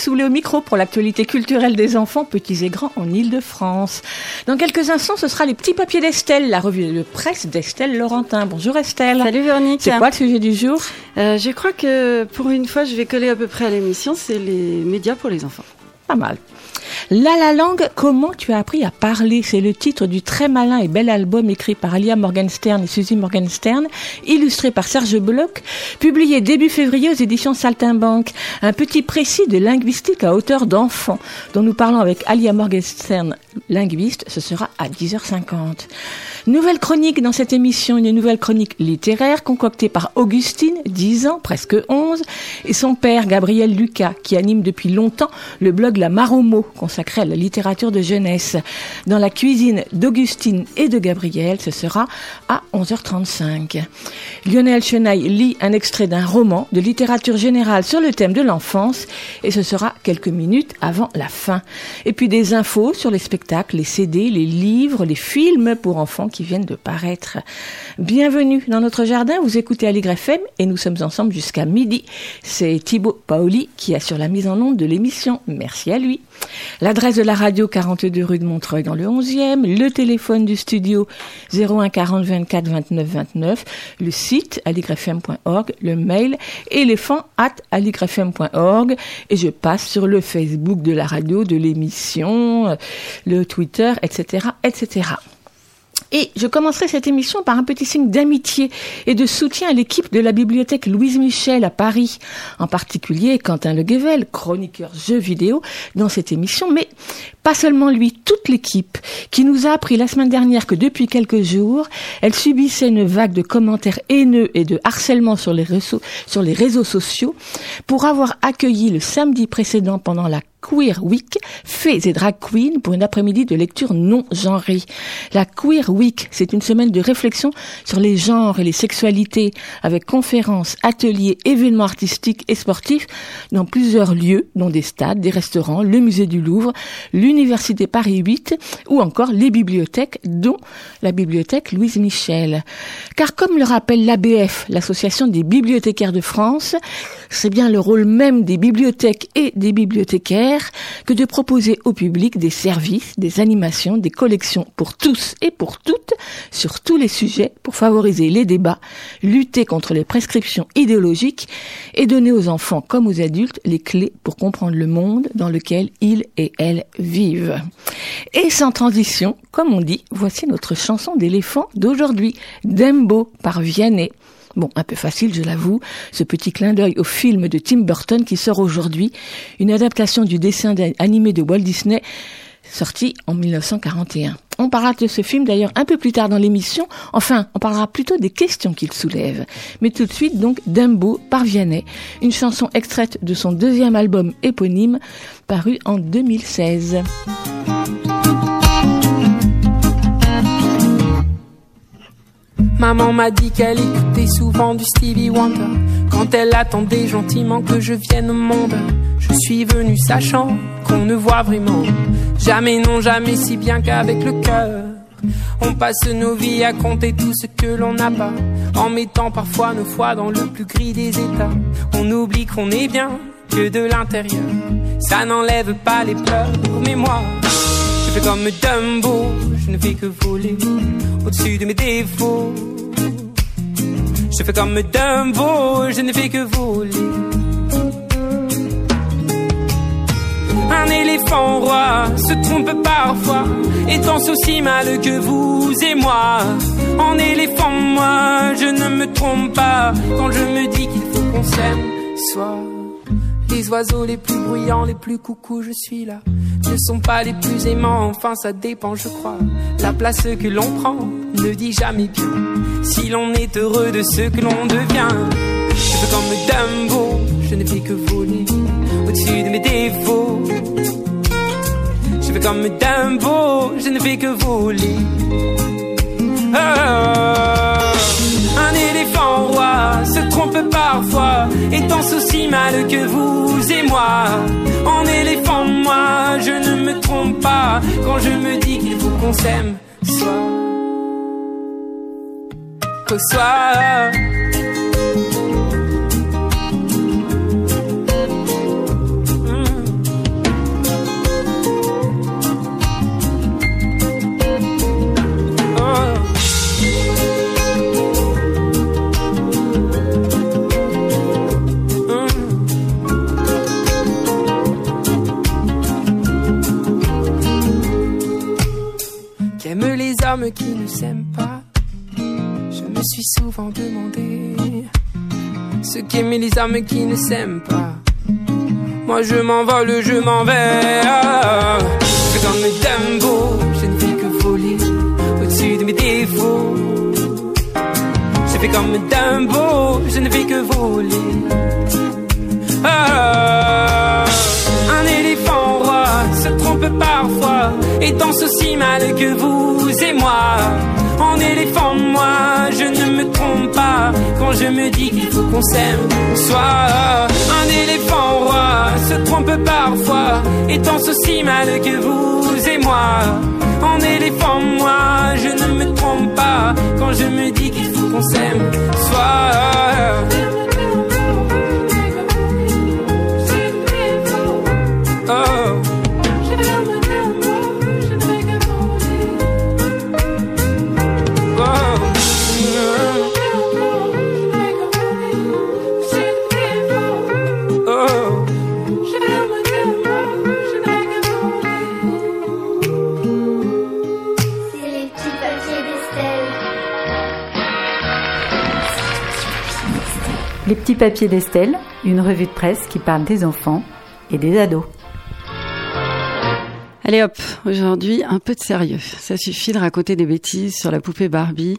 Soulet au micro pour l'actualité culturelle des enfants, petits et grands, en Ile-de-France. Dans quelques instants, ce sera les petits papiers d'Estelle, la revue de presse d'Estelle Laurentin. Bonjour Estelle. Salut Véronique. C'est quoi le sujet du jour? Euh, Je crois que pour une fois, je vais coller à peu près à l'émission, c'est les médias pour les enfants. Pas mal. La la langue, comment tu as appris à parler? C'est le titre du très malin et bel album écrit par Alia Morgenstern et Suzy Morgenstern, illustré par Serge Bloch, publié début février aux éditions Saltimbanque. Un petit précis de linguistique à hauteur d'enfant, dont nous parlons avec Alia Morgenstern, linguiste, ce sera à 10h50. Nouvelle chronique dans cette émission, une nouvelle chronique littéraire concoctée par Augustine, 10 ans, presque 11, et son père, Gabriel Lucas, qui anime depuis longtemps le blog La Maromo, consacré à la littérature de jeunesse. Dans la cuisine d'Augustine et de Gabriel, ce sera à 11h35. Lionel Chenaille lit un extrait d'un roman de littérature générale sur le thème de l'enfance, et ce sera quelques minutes avant la fin. Et puis des infos sur les spectacles, les CD, les livres, les films pour enfants qui viennent de paraître. Bienvenue dans notre jardin, vous écoutez Allegre FM et nous sommes ensemble jusqu'à midi. C'est Thibaut Paoli qui assure la mise en onde de l'émission. Merci à lui. L'adresse de la radio 42 rue de Montreuil dans le 11e, le téléphone du studio 01 40 24 29 29, le site aligrefm.org, le mail éléphant at aligrefm.org et je passe sur le Facebook de la radio, de l'émission, le Twitter, etc., etc. Et je commencerai cette émission par un petit signe d'amitié et de soutien à l'équipe de la bibliothèque Louise Michel à Paris, en particulier Quentin Le Guevel, chroniqueur jeux vidéo dans cette émission, mais pas seulement lui, toute l'équipe, qui nous a appris la semaine dernière que depuis quelques jours, elle subissait une vague de commentaires haineux et de harcèlement sur les réseaux sociaux pour avoir accueilli le samedi précédent pendant la Queer Week, Fées et Drag Queen pour une après-midi de lecture non genrée. La Queer Week, c'est une semaine de réflexion sur les genres et les sexualités avec conférences, ateliers, événements artistiques et sportifs dans plusieurs lieux, dont des stades, des restaurants, le musée du Louvre, l'université Paris 8 ou encore les bibliothèques, dont la bibliothèque Louise Michel. Car comme le rappelle l'ABF, l'association des bibliothécaires de France, c'est bien le rôle même des bibliothèques et des bibliothécaires que de proposer au public des services, des animations, des collections pour tous et pour toutes sur tous les sujets pour favoriser les débats, lutter contre les prescriptions idéologiques et donner aux enfants comme aux adultes les clés pour comprendre le monde dans lequel ils et elles vivent. Et sans transition, comme on dit, voici notre chanson d'éléphant d'aujourd'hui, Dembo par Vianney. Bon, un peu facile, je l'avoue, ce petit clin d'œil au film de Tim Burton qui sort aujourd'hui, une adaptation du dessin animé de Walt Disney, sorti en 1941. On parlera de ce film d'ailleurs un peu plus tard dans l'émission, enfin, on parlera plutôt des questions qu'il soulève. Mais tout de suite, donc, Dumbo par Vianney, une chanson extraite de son deuxième album éponyme, paru en 2016. Maman m'a dit qu'elle écoutait souvent du Stevie Wonder. Quand elle attendait gentiment que je vienne au monde Je suis venu sachant qu'on ne voit vraiment Jamais non jamais si bien qu'avec le cœur. On passe nos vies à compter tout ce que l'on n'a pas En mettant parfois nos foi dans le plus gris des états. On oublie qu'on est bien que de l'intérieur. Ça n'enlève pas les pleurs Mais moi je fais comme Dumbo Je ne fais que voler au-dessus de mes défauts. Je fais comme Dumbo, je ne fais que voler. Un éléphant roi se trompe parfois et danse aussi mal que vous et moi. En éléphant, moi, je ne me trompe pas quand je me dis qu'il faut qu'on s'aime. Soit les oiseaux les plus bruyants, les plus coucous, je suis là. Ne sont pas les plus aimants, enfin ça dépend, je crois. La place que l'on prend ne dit jamais bien. Si l'on est heureux de ce que l'on devient, je fais comme Dumbo, je ne fais que voler au-dessus de mes défauts. Je fais comme Dumbo, je ne fais que voler. Oh, Un éléphant roi se trompe parfois et danse aussi mal que vous et moi. En éléphant, moi, je ne me trompe pas quand je me dis qu'il faut qu'on s'aime. Soit au Ce qu'aiment les hommes qui ne s'aiment pas. Moi je m'envole, je m'en vais. Je fais comme Dumbo Je ne fais que voler Au-dessus de mes défauts. Je fais comme Dumbo Je ne fais que voler. Ah, Un éléphant roi se trompe parfois et danse aussi mal que vous et moi. En éléphant, moi, je ne me trompe pas quand je me dis qu'il faut qu'on s'aime. Soit un éléphant roi se trompe parfois et danse aussi mal que vous et moi. En éléphant, moi, je ne me trompe pas quand je me dis qu'il faut qu'on s'aime. Soit Les petits papiers d'Estelle, une revue de presse qui parle des enfants et des ados. Allez hop, aujourd'hui un peu de sérieux. Ça suffit de raconter des bêtises sur la poupée Barbie.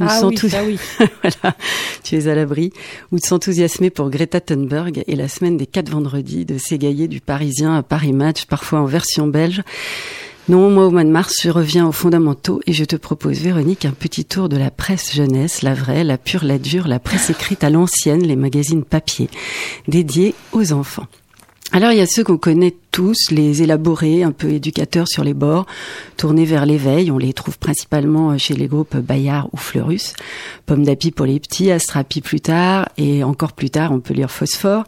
Ou Ah oui, tout- ça oui. voilà, tu es à l'abri. Ou de s'enthousiasmer pour Greta Thunberg et la semaine des quatre vendredis de s'égailler du Parisien à Paris Match, parfois en version belge. Non, moi au mois de mars, je reviens aux fondamentaux et je te propose, Véronique, un petit tour de la presse jeunesse, la vraie, la pure, la dure, la presse écrite à l'ancienne, les magazines papier, dédiés aux enfants. Alors il y a ceux qu'on connaît tous, les élaborés, un peu éducateurs sur les bords, tournés vers l'éveil. On les trouve principalement chez les groupes Bayard ou Fleurus. Pomme d'api pour les petits, Astrapi plus tard, et encore plus tard on peut lire Phosphore.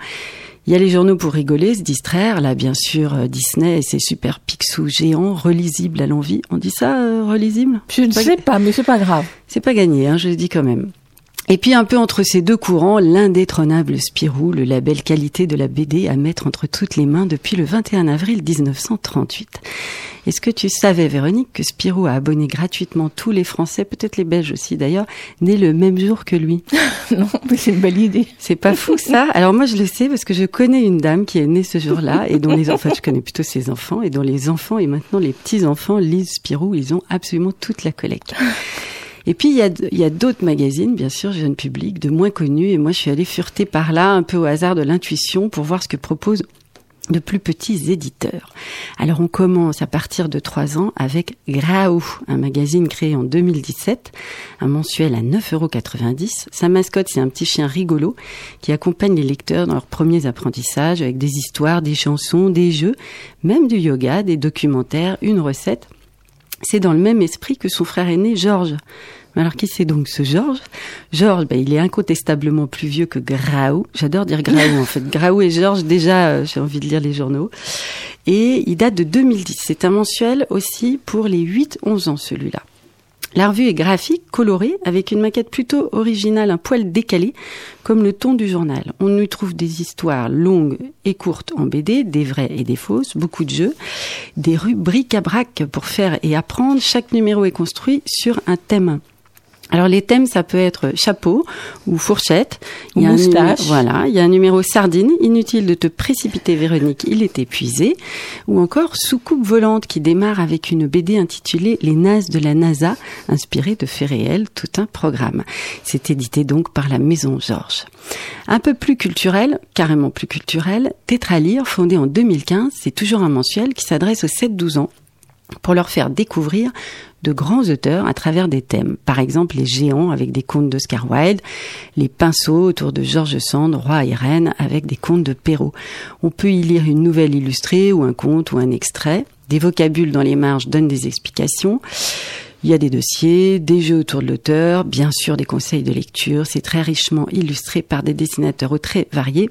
Il y a les journaux pour rigoler, se distraire. Là, bien sûr, euh, Disney et ses super pixous géants, relisibles à l'envie. On dit ça, euh, relisible? Je ne sais pas, mais c'est pas grave. c'est pas gagné, hein, je le dis quand même. Et puis un peu entre ces deux courants, l'indétrônable Spirou, le label qualité de la BD à mettre entre toutes les mains depuis le 21 avril 1938. Est-ce que tu savais, Véronique, que Spirou a abonné gratuitement tous les Français, peut-être les Belges aussi d'ailleurs, nés le même jour que lui? Non, mais c'est une belle idée. C'est pas fou ça? Alors moi je le sais parce que je connais une dame qui est née ce jour-là et dont les enfants, je connais plutôt ses enfants et dont les enfants et maintenant les petits-enfants lisent Spirou, ils ont absolument toute la collecte. Et puis il y a, d'autres magazines, bien sûr, jeune public, de moins connus. Et moi, je suis allée fureter par là, un peu au hasard de l'intuition, pour voir ce que proposent de plus petits éditeurs. Alors on commence à partir de 3 ans avec Graou, un magazine créé en 2017, un mensuel à 9,90 euros. Sa mascotte, c'est un petit chien rigolo qui accompagne les lecteurs dans leurs premiers apprentissages avec des histoires, des chansons, des jeux, même du yoga, des documentaires, une recette. C'est dans le même esprit que son frère aîné Georges. Alors qui c'est donc ce Georges? Georges, ben, il est incontestablement plus vieux que Graou. J'adore dire Graou en fait. Graou et Georges, déjà, euh, j'ai envie de lire les journaux. Et il date de 2010. C'est un mensuel aussi pour les 8-11 ans celui-là. La revue est graphique, colorée, avec une maquette plutôt originale, un poil décalé, comme le ton du journal. On y trouve des histoires longues et courtes en BD, des vraies et des fausses, beaucoup de jeux, des rubriques à brac pour faire et apprendre. Chaque numéro est construit sur un thème. Alors les thèmes, ça peut être chapeau ou fourchette. Ou Il y a un moustache. numéro- voilà, il y a un numéro sardine. Inutile de te précipiter, Véronique, il est épuisé. Ou encore soucoupe volante qui démarre avec une BD intitulée Les nazes de la NASA, inspirée de faits réels, tout un programme. C'est édité donc par la Maison Georges. Un peu plus culturel, carrément plus culturel, Tétralire, fondé en 2015, c'est toujours un mensuel qui s'adresse aux 7-12 ans pour leur faire découvrir de grands auteurs à travers des thèmes. Par exemple, les géants avec des contes d'Oscar Wilde, les pinceaux autour de George Sand, Roi et Reine avec des contes de Perrault. On peut y lire une nouvelle illustrée ou un conte ou un extrait. Des vocabules dans les marges donnent des explications. Il y a des dossiers, des jeux autour de l'auteur, bien sûr des conseils de lecture. C'est très richement illustré par des dessinateurs très variés.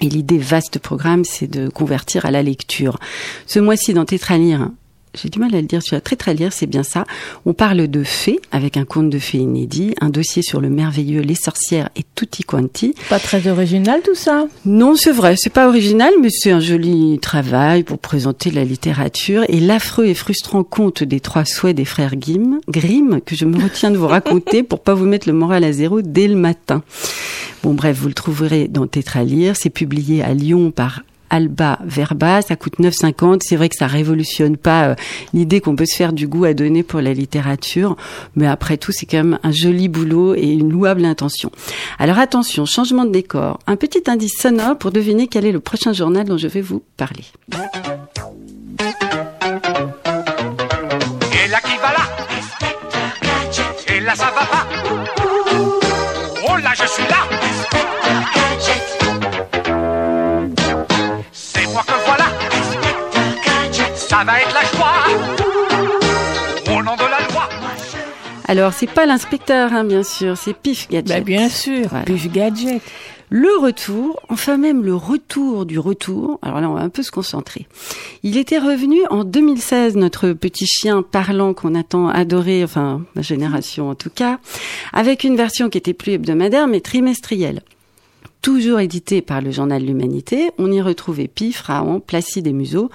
Et l'idée vaste programme, c'est de convertir à la lecture. Ce mois-ci, dans Tétralire, j'ai du mal à le dire sur la très très lire, c'est bien ça. On parle de fées avec un conte de fées inédit, un dossier sur le merveilleux Les sorcières et tutti quanti. Pas très original tout ça? Non, c'est vrai, c'est pas original, mais c'est un joli travail pour présenter la littérature et l'affreux et frustrant conte des trois souhaits des frères Grimm, Grimm que je me retiens de vous raconter pour pas vous mettre le moral à zéro dès le matin. Bon bref, vous le trouverez dans Tétralire, c'est publié à Lyon par Alba Verba, ça coûte 9,50. C'est vrai que ça révolutionne pas euh, l'idée qu'on peut se faire du goût à donner pour la littérature, mais après tout, c'est quand même un joli boulot et une louable intention. Alors attention, changement de décor. Un petit indice sonore pour deviner quel est le prochain journal dont je vais vous parler. Ça va être la joie Au nom de la loi Alors, c'est pas l'inspecteur, hein, bien sûr, c'est Pif Gadget. Bah bien sûr, Voilà. Puff Gadget. Le retour, enfin même le retour du retour. Alors là, on va un peu se concentrer. Il était revenu en 2016, notre petit chien parlant qu'on attend adorer, enfin ma génération en tout cas, avec une version qui était plus hebdomadaire mais trimestrielle. Toujours édité par le journal L'Humanité, on y retrouvait Pif, Raon, Placide et Museau,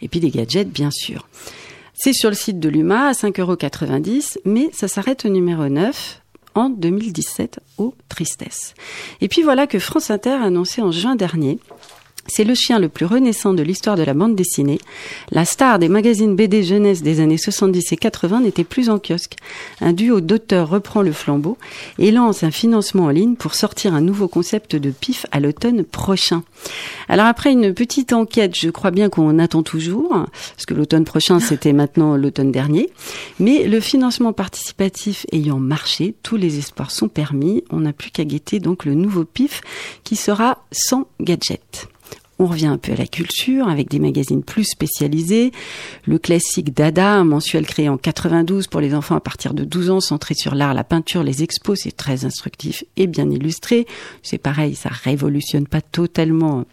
et puis des gadgets bien sûr. C'est sur le site de l'UMA à 5,90€, mais ça s'arrête au numéro 9 en 2017 aux tristesses. Et puis voilà que France Inter a annoncé en juin dernier c'est le chien le plus renaissant de l'histoire de la bande dessinée. La star des magazines BD jeunesse des années 70 et 80 n'était plus en kiosque. Un duo d'auteurs reprend le flambeau et lance un financement en ligne pour sortir un nouveau concept de pif à l'automne prochain. Alors après une petite enquête, je crois bien qu'on attend toujours, parce que l'automne prochain c'était maintenant l'automne dernier, mais le financement participatif ayant marché, tous les espoirs sont permis. On n'a plus qu'à guetter donc le nouveau pif qui sera sans gadget. On revient un peu à la culture avec des magazines plus spécialisés. Le classique Dada, un mensuel créé en 92 pour les enfants à partir de 12 ans, centré sur l'art, la peinture, les expos. C'est très instructif et bien illustré. C'est pareil, ça révolutionne pas totalement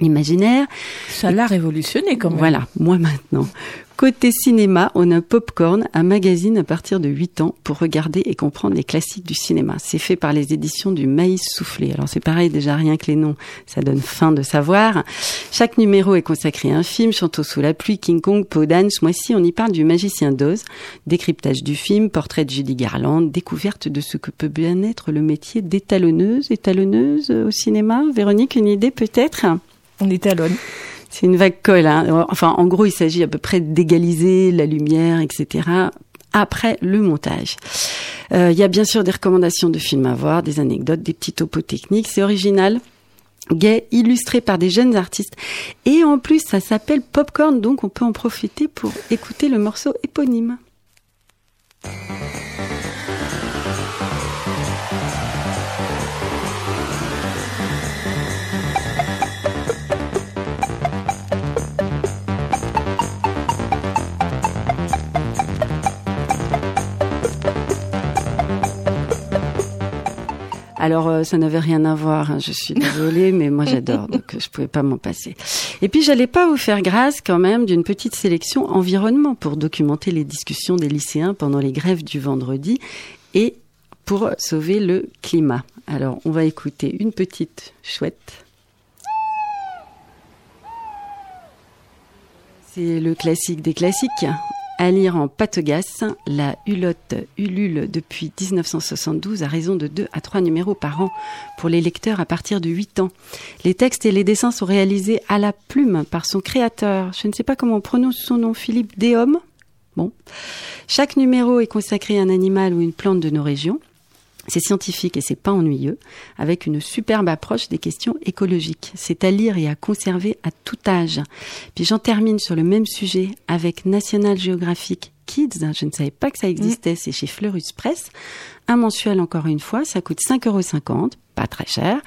l'imaginaire. Ça l'a révolutionné quand même. Voilà, moi maintenant. Côté cinéma, on a Popcorn, un magazine à partir de 8 ans pour regarder et comprendre les classiques du cinéma. C'est fait par les éditions du Maïs Soufflé. Alors c'est pareil, déjà rien que les noms, ça donne faim de savoir. Chaque numéro est consacré à un film, Chanteau sous la pluie, King Kong, Podane. Ce mois-ci, on y parle du Magicien d'Oz, décryptage du film, portrait de Judy Garland, découverte de ce que peut bien être le métier d'étalonneuse, étalonneuse au cinéma. Véronique, une idée peut-être? On étalonne. C'est une vague colle. Hein. Enfin, en gros, il s'agit à peu près d'égaliser la lumière, etc. Après le montage. Euh, Il y a bien sûr des recommandations de films à voir, des anecdotes, des petits topos techniques. C'est original, gay, illustré par des jeunes artistes. Et en plus, ça s'appelle Popcorn, donc on peut en profiter pour écouter le morceau éponyme. Alors euh, ça n'avait rien à voir, hein, je suis désolée, mais moi j'adore, donc euh, je pouvais pas m'en passer. Et puis j'allais pas vous faire grâce quand même d'une petite sélection environnement pour documenter les discussions des lycéens pendant les grèves du vendredi et pour sauver le climat. Alors on va écouter une petite chouette. C'est le classique des classiques. À lire en patogasse, la hulotte ulule depuis 1972 à raison de 2 à 3 numéros par an pour les lecteurs à partir de 8 ans. Les textes et les dessins sont réalisés à la plume par son créateur. Je ne sais pas comment on prononce son nom, Philippe Déhomme. Bon. Chaque numéro est consacré à un animal ou une plante de nos régions. C'est scientifique et c'est pas ennuyeux, avec une superbe approche des questions écologiques. C'est à lire et à conserver à tout âge. Puis j'en termine sur le même sujet avec National Geographic Kids. Je ne savais pas que ça existait, c'est chez Fleurus Press. Un mensuel encore une fois, ça coûte 5,50 euros, pas très cher.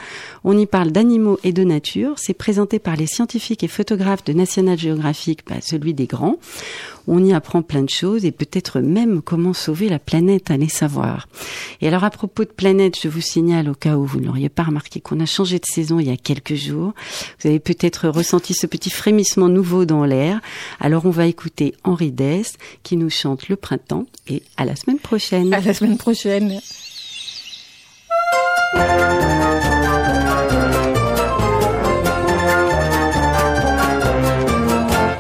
On y parle d'animaux et de nature. C'est présenté par les scientifiques et photographes de National Geographic, bah, celui des grands. On y apprend plein de choses et peut-être même comment sauver la planète, allez savoir. Et alors à propos de planète, je vous signale au cas où vous ne l'auriez pas remarqué qu'on a changé de saison il y a quelques jours. Vous avez peut-être ressenti ce petit frémissement nouveau dans l'air. Alors on va écouter Henri Dess qui nous chante le printemps et à la semaine prochaine. À la semaine prochaine.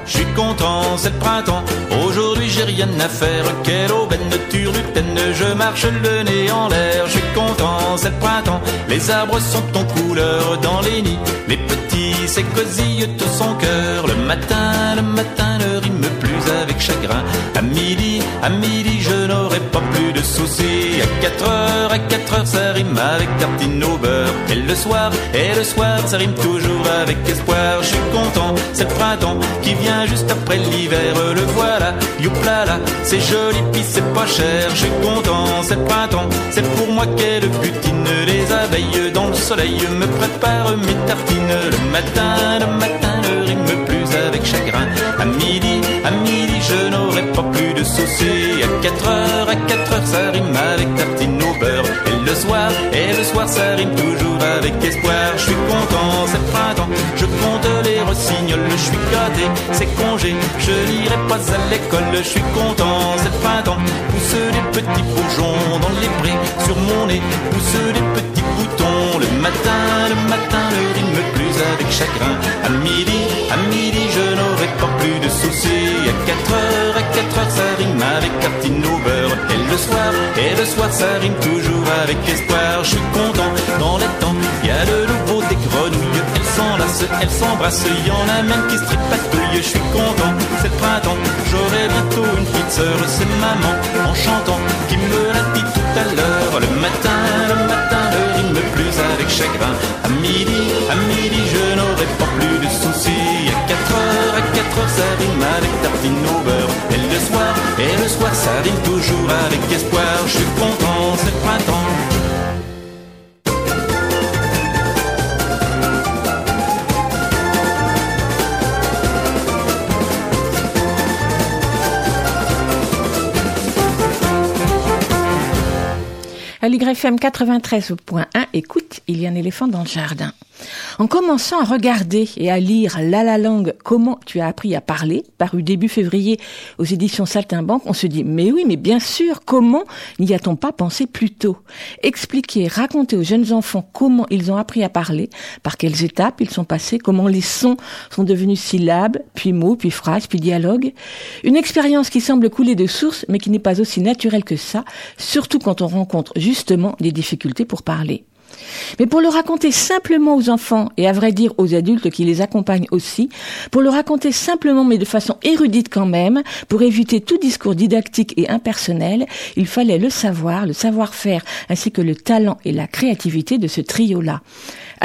Je suis content, c'est le printemps. Aujourd'hui j'ai rien à faire. Quelle aubaine de turlutaine, je marche le nez en l'air. Je suis content, c'est le printemps. Les arbres sont en couleur dans les nids. Les petits s'écosillent tout son cœur. Le matin, le matin ne rime plus avec chagrin. À midi, à midi, je n'aurai pas plus de soucis. À 4 heures, à 4 heures, ça rime avec tartine au beurre. Et le soir, et le soir, ça rime toujours avec espoir. Je suis content, c'est le printemps qui vient juste après l'hiver. Le voilà, youplala, c'est joli, puis c'est pas cher. Je suis content, c'est le printemps, c'est pour moi qu'elle butine. Les abeilles dans le soleil me préparent mes tartines. Le matin, le matin, ne rime plus avec chagrin. À midi, à midi, je n'aurai pas plus de soucis. À 4 heures, à 4 heures, ça rime avec tartine au beurre. Et le soir, et le soir, ça rime toujours avec espoir. Je suis content, c'est printemps, je compte les rossignols. Je suis gâté, c'est congé, je n'irai pas à l'école. Je suis content, c'est printemps, pousse des petits bourgeons dans les prés. Sur mon nez, pousse des petits boutons. Le matin, le matin, ne rime plus avec chagrin. Le soir, ça rime toujours avec espoir. Je suis content, dans les temps, il y a de nouveau des grenouilles. Elles s'enlacent, elles s'embrassent, il y en a même qui se tripatouillent. Je suis content, c'est le printemps, j'aurai bientôt une petite sœur. C'est maman, en chantant, qui me l'a dit tout à l'heure. Le matin, le matin, ne rime plus avec chagrin. À midi, à midi, je n'aurai pas plus de soucis. À 4 heures, à 4 heures, ça rime avec tartine au beurre. Et le soir, et le soir, ça rime toujours avec espoir. Je suis content, c'est le printemps. À l'YFM 93.1, écoute, il y a un éléphant dans le jardin. En commençant à regarder et à lire La La Langue, comment tu as appris à parler, paru début février aux éditions Saltimbanque, on se dit, mais oui, mais bien sûr, comment n'y a-t-on pas pensé plus tôt? Expliquer, raconter aux jeunes enfants comment ils ont appris à parler, par quelles étapes ils sont passés, comment les sons sont devenus syllabes, puis mots, puis phrases, puis dialogues. Une expérience qui semble couler de source, mais qui n'est pas aussi naturelle que ça, surtout quand on rencontre justement des difficultés pour parler. Mais pour le raconter simplement aux enfants et à vrai dire aux adultes qui les accompagnent aussi, pour le raconter simplement mais de façon érudite quand même, pour éviter tout discours didactique et impersonnel, il fallait le savoir, le savoir-faire ainsi que le talent et la créativité de ce trio-là.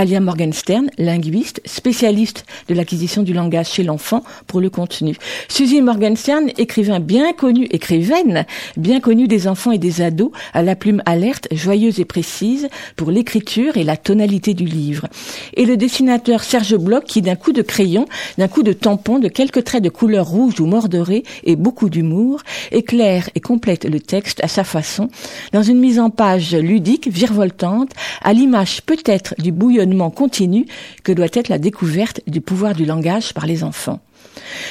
Alia Morgenstern, linguiste, spécialiste de l'acquisition du langage chez l'enfant pour le contenu. Suzy Morgenstern, écrivain bien connu, écrivaine, bien connue des enfants et des ados, à la plume alerte, joyeuse et précise pour l'écriture et la tonalité du livre. Et le dessinateur Serge Bloch qui d'un coup de crayon, d'un coup de tampon, de quelques traits de couleur rouge ou mordorée et beaucoup d'humour, éclaire et complète le texte à sa façon, dans une mise en page ludique, virevoltante, à l'image peut-être du bouillonnement continu que doit être la découverte du pouvoir du langage par les enfants.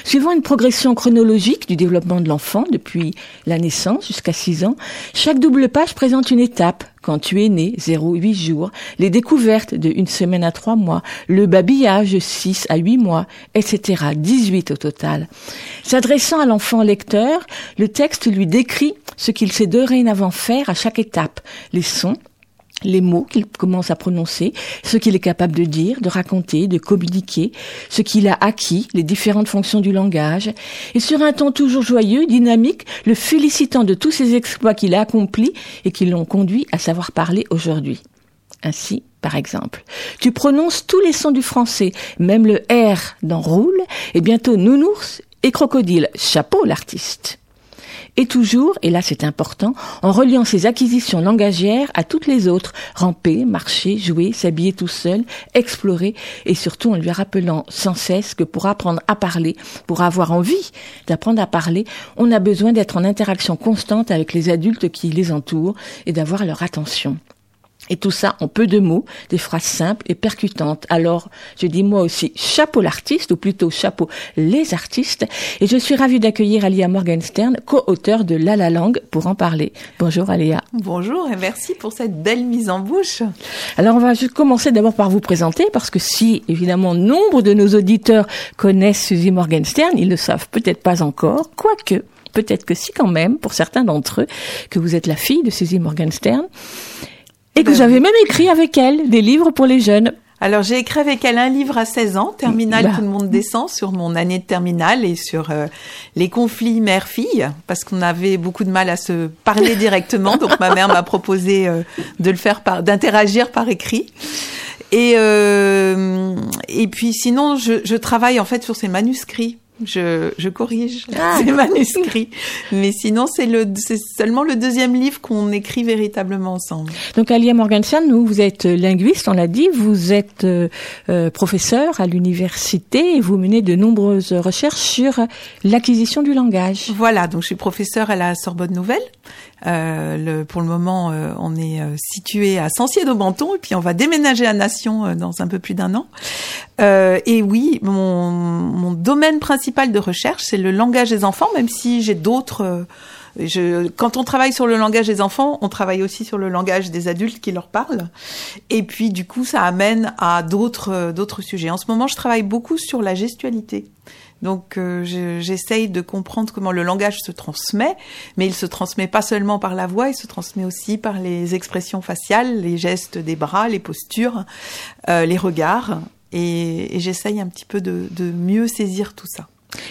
Suivant une progression chronologique du développement de l'enfant depuis la naissance jusqu'à 6 ans, chaque double page présente une étape. Quand tu es né, 0-8 jours, les découvertes de une semaine à 3 mois, le babillage 6 à 8 mois, etc. 18 au total. S'adressant à l'enfant lecteur, le texte lui décrit ce qu'il sait dorénavant faire à chaque étape, les sons, les mots qu'il commence à prononcer, ce qu'il est capable de dire, de raconter, de communiquer, ce qu'il a acquis, les différentes fonctions du langage, et sur un ton toujours joyeux, dynamique, le félicitant de tous ses exploits qu'il a accomplis et qui l'ont conduit à savoir parler aujourd'hui. Ainsi, par exemple, tu prononces tous les sons du français, même le R dans roule, et bientôt nounours et crocodile, chapeau l'artiste et toujours, et là c'est important, en reliant ses acquisitions langagières à toutes les autres, ramper, marcher, jouer, s'habiller tout seul, explorer, et surtout en lui rappelant sans cesse que pour apprendre à parler, pour avoir envie d'apprendre à parler, on a besoin d'être en interaction constante avec les adultes qui les entourent et d'avoir leur attention. Et tout ça en peu de mots, des phrases simples et percutantes. Alors, je dis moi aussi chapeau l'artiste, ou plutôt chapeau les artistes. Et je suis ravie d'accueillir Alia Morgenstern, co-auteur de La La Langue, pour en parler. Bonjour Alia. Bonjour et merci pour cette belle mise en bouche. Alors, on va juste commencer d'abord par vous présenter, parce que si, évidemment, nombre de nos auditeurs connaissent Suzy Morgenstern, ils ne le savent peut-être pas encore, quoique peut-être que si quand même, pour certains d'entre eux, que vous êtes la fille de Suzy Morgenstern et que Ben j'avais même écrit avec elle des livres pour les jeunes. Alors j'ai écrit avec elle un livre à 16 ans, Terminal, Bah. tout le monde descend, sur mon année de terminale et sur euh, les conflits mère-fille, parce qu'on avait beaucoup de mal à se parler directement. Donc ma mère m'a proposé euh, de le faire par, d'interagir par écrit. Et euh, et puis sinon je, je travaille en fait sur ces manuscrits. Je, je corrige Ah. ces manuscrits, mais sinon c'est le c'est seulement le deuxième livre qu'on écrit véritablement ensemble. Donc Alia Morgenstern, nous, vous êtes linguiste, on l'a dit, vous êtes euh, euh, professeur à l'université et vous menez de nombreuses recherches sur l'acquisition du langage. Voilà, donc je suis professeure à la Sorbonne Nouvelle. Euh, le, pour le moment, euh, on est euh, situé à Sancier-d'Aubenton et puis on va déménager à Nation euh, dans un peu plus d'un an. Euh, et oui, mon, mon domaine principal de recherche, c'est le langage des enfants, même si j'ai d'autres... je, quand on travaille sur le langage des enfants, on travaille aussi sur le langage des adultes qui leur parlent. Et puis, du coup, ça amène à d'autres d'autres sujets. En ce moment, je travaille beaucoup sur la gestualité. Donc, euh, je- j'essaye de comprendre comment le langage se transmet, mais il se transmet pas seulement par la voix, il se transmet aussi par les expressions faciales, les gestes des bras, les postures, euh, les regards. Et, et j'essaye un petit peu de mieux saisir tout ça.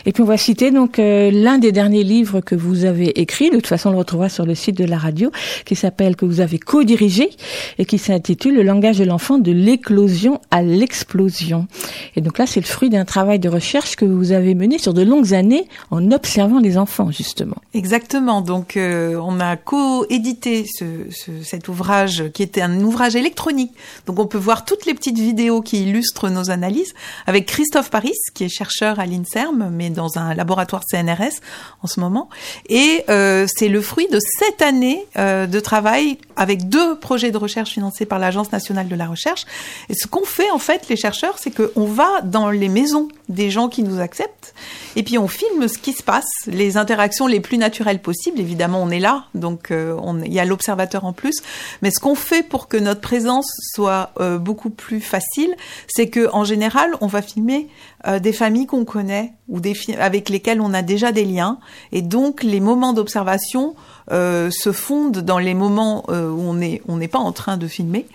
Et puis on va citer donc euh, l'un des derniers livres que vous avez écrit, de toute façon on le retrouvera sur le site de la radio, qui s'appelle, que vous avez co-dirigé, et qui s'intitule Le langage de l'enfant de l'éclosion à l'explosion. Et donc là c'est le fruit d'un travail de recherche que vous avez mené sur de longues années en observant les enfants justement. Exactement. Donc, euh, on a co-édité ce, ce- cet ouvrage qui était un ouvrage électronique. Donc, on peut voir toutes les petites vidéos qui illustrent nos analyses avec Christophe Paris, qui est chercheur à l'INSERM, mais dans un laboratoire CNRS en ce moment. Et euh, c'est le fruit de sept années euh, de travail avec deux projets de recherche financés par l'Agence nationale de la recherche. Et ce qu'on fait en fait, les chercheurs, c'est qu'on va dans les maisons des gens qui nous acceptent et puis on filme ce qui se passe, les interactions les plus naturelles possibles. Évidemment, on est là, donc euh, on- il y a l'observateur en plus. Mais ce qu'on fait pour que notre présence soit euh, beaucoup plus facile, c'est que en général, on va filmer euh, des familles qu'on connaît ou des avec lesquelles on a déjà des liens, et donc les moments d'observation euh, se fondent dans les moments euh, où on on n'est pas en train de filmer.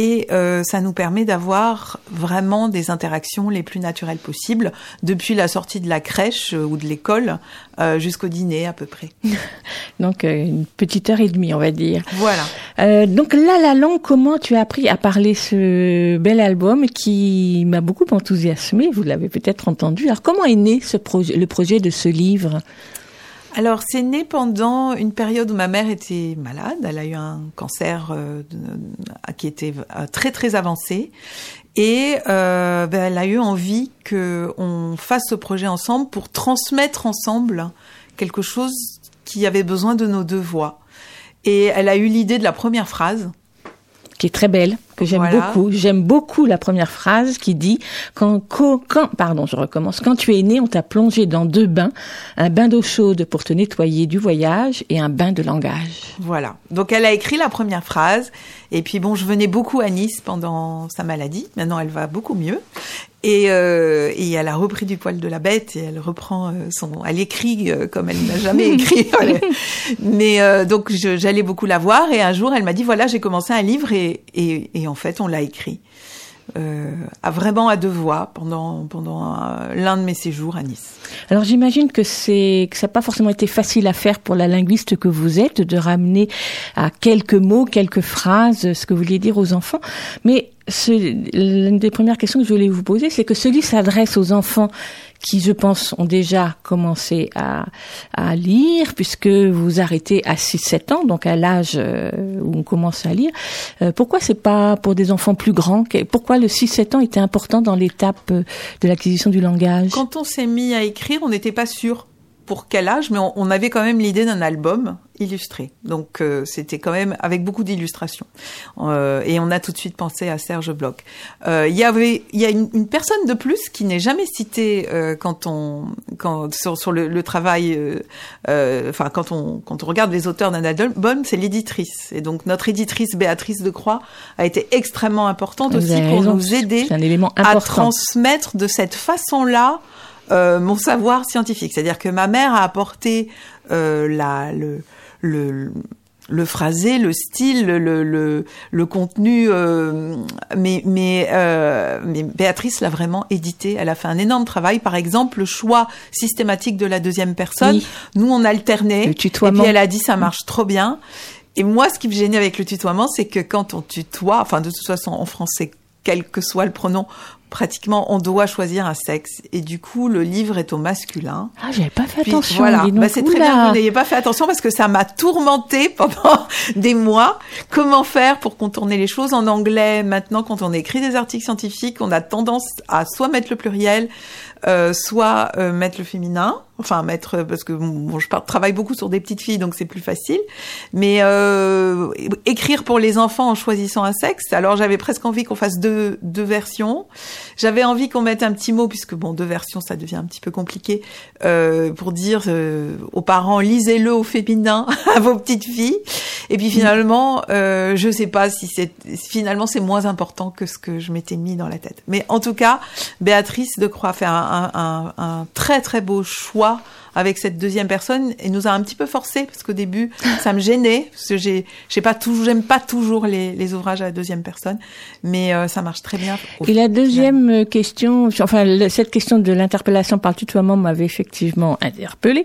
Et euh, ça nous permet d'avoir vraiment des interactions les plus naturelles possibles, depuis la sortie de la crèche euh, ou de l'école euh, jusqu'au dîner à peu près. Donc une petite heure et demie on va dire. Voilà. Euh, donc là, la langue, comment tu as appris à parler ce bel album qui m'a beaucoup enthousiasmé Vous l'avez peut-être entendu. Alors comment est né ce projet, le projet de ce livre? Alors, c'est né pendant une période où ma mère était malade. Elle a eu un cancer euh, de- qui était euh, très très avancé. Et euh, ben, elle a eu envie qu'on fasse ce projet ensemble pour transmettre ensemble quelque chose qui avait besoin de nos deux voix. Et elle a eu l'idée de la première phrase. Qui est très belle, que j'aime Voilà. beaucoup. J'aime beaucoup la première phrase qui dit quand, quand, quand- pardon, je recommence. Quand tu es né, on t'a plongé dans deux bains, un bain d'eau chaude pour te nettoyer du voyage et un bain de langage. Voilà. Donc elle a écrit la première phrase. Et puis bon, je venais beaucoup à Nice pendant sa maladie. Maintenant, elle va beaucoup mieux. Et, euh, et elle a repris du poil de la bête et elle reprend euh, son, elle écrit euh, comme elle n'a jamais écrit. Mais euh, donc j'allais beaucoup la voir et un jour elle m'a dit voilà j'ai commencé un livre et, et, et en fait on l'a écrit euh, à vraiment à deux voix pendant pendant euh, l'un de mes séjours à Nice. Alors j'imagine que c'est que ça n'a pas forcément été facile à faire pour la linguiste que vous êtes de ramener à quelques mots, quelques phrases ce que vous vouliez dire aux enfants. Mais l'une des premières questions que je voulais vous poser, c'est que ce livre s'adresse aux enfants qui, je pense, ont déjà commencé à, à lire, puisque vous arrêtez à 6-7 ans, donc à l'âge euh, où on commence à lire. Euh, pourquoi c'est pas pour des enfants plus grands Pourquoi le 6-7 ans était important dans l'étape euh, de l'acquisition du langage? Quand on s'est mis à écrire, on n'était pas sûr pour quel âge, mais on, on avait quand même l'idée d'un album illustré. Donc euh, c'était quand même avec beaucoup d'illustrations. Euh, et on a tout de suite pensé à Serge Bloch. Euh, Il y avait, il y a une, une personne de plus qui n'est jamais citée euh, quand on, quand sur, sur le, le travail, euh, enfin quand on quand on regarde les auteurs d'un album, c'est l'éditrice. Et donc notre éditrice Béatrice de Croix a été extrêmement importante Vous aussi pour raison, nous aider C'est un élément à transmettre de cette façon-là euh, mon savoir scientifique. C'est-à-dire que ma mère a apporté euh, la, le, le, le phrasé, le style, le, le, le contenu, euh, mais, mais, euh, mais Béatrice l'a vraiment édité. Elle a fait un énorme travail. Par exemple, le choix systématique de la deuxième personne. Oui. Nous, on alternait. Le Et tutoiement. puis elle a dit ça marche trop bien. Et moi, ce qui me gênait avec le tutoiement, c'est que quand on tutoie, enfin de toute façon en français, quel que soit le pronom, pratiquement on doit choisir un sexe. Et du coup, le livre est au masculin. Ah, j'avais pas fait Puis, attention. voilà. Bah, c'est très bien que vous n'ayez pas fait attention parce que ça m'a tourmenté pendant des mois. Comment faire pour contourner les choses en anglais? Maintenant, quand on écrit des articles scientifiques, on a tendance à soit mettre le pluriel, euh, soit euh, mettre le féminin. Enfin, mettre parce que bon, je travaille beaucoup sur des petites filles, donc c'est plus facile. Mais euh, écrire pour les enfants en choisissant un sexe. Alors, j'avais presque envie qu'on fasse deux deux versions. J'avais envie qu'on mette un petit mot puisque bon, deux versions, ça devient un petit peu compliqué euh, pour dire euh, aux parents lisez-le au féminin à vos petites filles. Et puis finalement, euh, je sais pas si c'est finalement c'est moins important que ce que je m'étais mis dans la tête. Mais en tout cas, Béatrice de Croix fait un, un, un, un très très beau choix avec cette deuxième personne et nous a un petit peu forcé parce qu'au début ça me gênait parce que j'ai j'ai pas toujours j'aime pas toujours les, les ouvrages à la deuxième personne mais euh, ça marche très bien Et la deuxième euh, question, enfin le- cette question de l'interpellation par le tutoiement m'avait effectivement interpellée,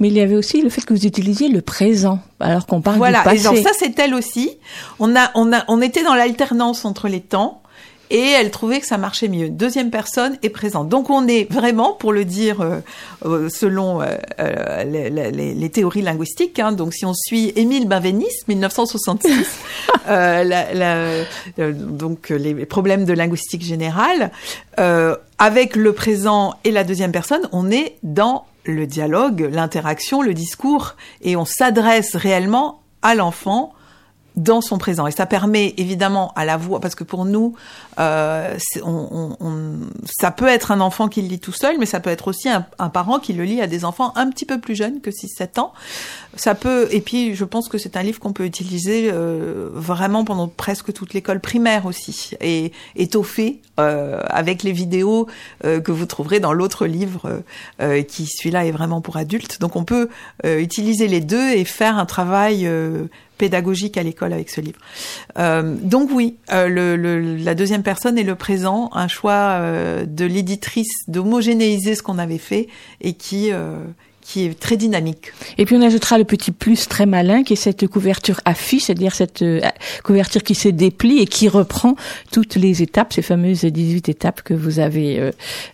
mais il y avait aussi le fait que vous utilisiez le présent alors qu'on parle Voilà, du passé. genre ça c'est elle aussi. On a, on a, on était dans l'alternance entre les temps. Et elle trouvait que ça marchait mieux. Deuxième personne est présente. Donc on est vraiment, pour le dire euh, euh, selon euh, euh, les, les- les théories linguistiques, hein, donc si on suit Émile Benveniste, 1966, euh, la- la- euh, donc les problèmes de linguistique générale, euh, avec le présent et la deuxième personne, on est dans le dialogue, l'interaction, le discours, et on s'adresse réellement à l'enfant dans son présent. Et ça permet évidemment à la voix, parce que pour nous, euh, on, on- on- ça peut être un enfant qui le lit tout seul, mais ça peut être aussi un, un parent qui le lit à des enfants un petit peu plus jeunes que 6-7 ans. Ça peut, et puis je pense que c'est un livre qu'on peut utiliser euh, vraiment pendant presque toute l'école primaire aussi, et étoffé euh, avec les vidéos euh, que vous trouverez dans l'autre livre, euh, euh, qui celui-là est vraiment pour adultes. Donc on peut utiliser les deux et faire un travail pédagogique à l'école avec ce livre. Euh, donc oui, euh, le, le- la deuxième personne est le présent, un choix euh, de l'éditrice d'homogénéiser ce qu'on avait fait et qui euh, qui est très dynamique. Et puis on ajoutera le petit plus très malin qui est cette couverture affiche, c'est-à-dire cette euh, couverture qui se déplie et qui reprend toutes les étapes, ces fameuses 18 étapes que vous avez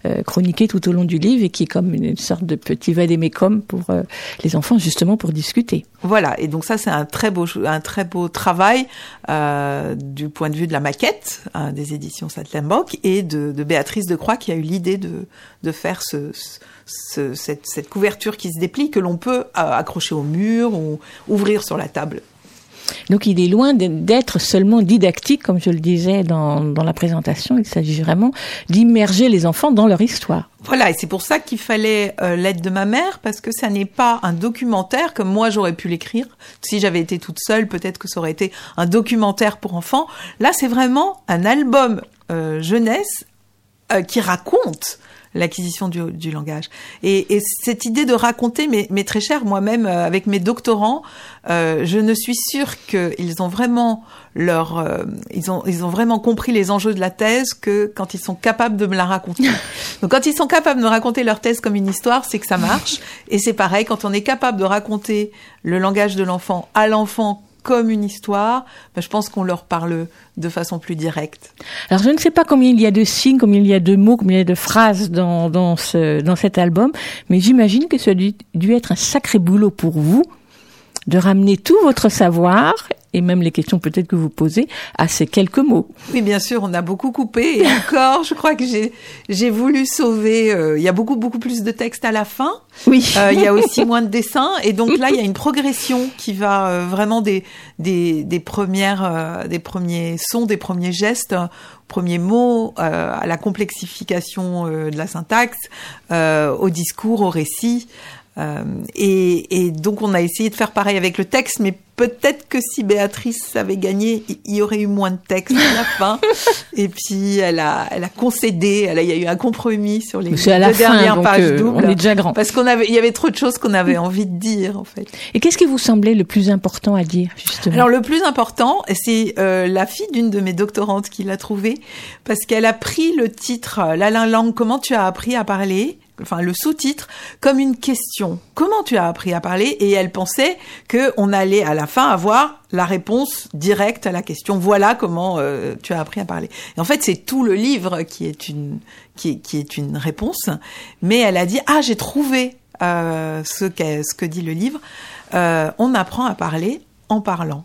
euh, chroniquées tout au long du livre et qui est comme une sorte de petit vadémécum pour les enfants justement pour discuter. Voilà, et donc ça c'est un très beau un très beau travail euh, du point de vue de la maquette hein, des éditions Satlenbock et de, de Béatrice de Croix qui a eu l'idée de faire ce, ce- cette, cette couverture qui se déplie que l'on peut euh, accrocher au mur ou ouvrir sur la table. Donc il est loin d'être seulement didactique, comme je le disais dans, dans la présentation. Il s'agit vraiment d'immerger les enfants dans leur histoire. Voilà, et c'est pour ça qu'il fallait euh, l'aide de ma mère, parce que ça n'est pas un documentaire comme moi j'aurais pu l'écrire. Si j'avais été toute seule, peut-être que ça aurait été un documentaire pour enfants. Là, c'est vraiment un album euh, jeunesse euh, qui raconte l'acquisition du, du langage. Et, et cette idée de raconter mais mais très cher, moi-même euh, avec mes doctorants, euh, je ne suis sûre qu'ils ont vraiment leur, euh, ils ont ils ont vraiment compris les enjeux de la thèse que quand ils sont capables de me la raconter. Donc quand ils sont capables de me raconter leur thèse comme une histoire, c'est que ça marche. Et c'est pareil quand on est capable de raconter le langage de l'enfant à l'enfant comme une histoire, ben, je pense qu'on leur parle de façon plus directe. Alors je ne sais pas combien il y a de signes, combien il y a de mots, combien il y a de phrases dans, dans, ce, dans cet album, mais j'imagine que ça a dû, dû être un sacré boulot pour vous de ramener tout votre savoir et même les questions peut-être que vous posez à ces quelques mots. Oui, bien sûr, on a beaucoup coupé et encore, je crois que j'ai j'ai voulu sauver. euh, Il y a beaucoup beaucoup plus de texte à la fin. Oui. Euh, Il y a aussi moins de dessins et donc là, il y a une progression qui va euh, vraiment des des des premières euh, des premiers sons, des premiers gestes, premiers mots euh, à la complexification euh, de la syntaxe, euh, au discours, au récit. Euh, et, et donc on a essayé de faire pareil avec le texte, mais peut-être que si Béatrice avait gagné, il y aurait eu moins de texte à la fin. et puis elle a, elle a concédé, elle a, il y a eu un compromis sur les deux fin, dernières donc, pages euh, doubles. on est déjà grand. Parce qu'on avait, il y avait trop de choses qu'on avait envie de dire en fait. Et qu'est-ce qui vous semblait le plus important à dire, justement? Alors le plus important, c'est euh, la fille d'une de mes doctorantes qui l'a trouvé parce qu'elle a pris le titre euh, La Langue, comment tu as appris à parler? Enfin, le sous-titre comme une question. Comment tu as appris à parler? Et elle pensait que on allait à la fin avoir la réponse directe à la question. Voilà comment euh, tu as appris à parler. Et en fait, c'est tout le livre qui est une qui qui est une réponse. Mais elle a dit ah j'ai trouvé euh, ce, qu'est- ce que dit le livre. Euh, on apprend à parler en parlant.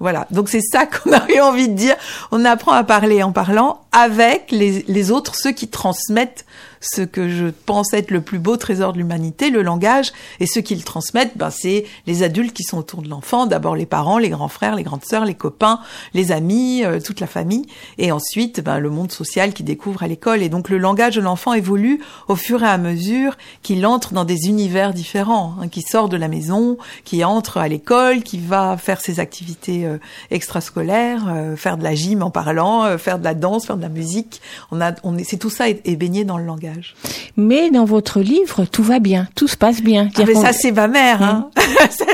Voilà, donc c'est ça qu'on a eu envie de dire. On apprend à parler en parlant avec les, les autres, ceux qui transmettent ce que je pense être le plus beau trésor de l'humanité, le langage. Et ceux qui le transmettent, ben, c'est les adultes qui sont autour de l'enfant. D'abord les parents, les grands frères, les grandes sœurs, les copains, les amis, euh, toute la famille. Et ensuite, ben, le monde social qui découvre à l'école. Et donc le langage de l'enfant évolue au fur et à mesure qu'il entre dans des univers différents, hein, qui sort de la maison, qui entre à l'école, qui va faire ses activités euh, extrascolaires, euh, faire de la gym en parlant, faire de la danse, faire de la musique. On a, on est, c'est tout ça est, est baigné dans le langage. Mais dans votre livre, tout va bien, tout se passe bien. Ah, mais ça c'est ma mère. Hein. Ça,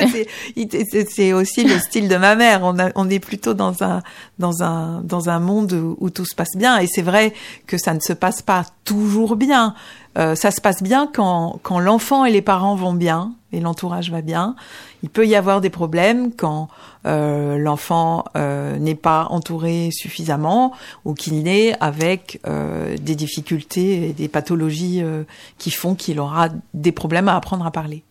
c'est- aussi le style de ma mère. On, a, on est plutôt dans un dans un dans un monde où, où tout se passe bien. Et c'est vrai que ça ne se passe pas toujours bien. Euh, ça se passe bien quand quand l'enfant et les parents vont bien et l'entourage va bien. Il peut y avoir des problèmes quand euh, l'enfant euh, n'est pas entouré suffisamment ou qu'il naît avec euh, des difficultés et des pathologies euh, qui font qu'il aura des problèmes à apprendre à parler.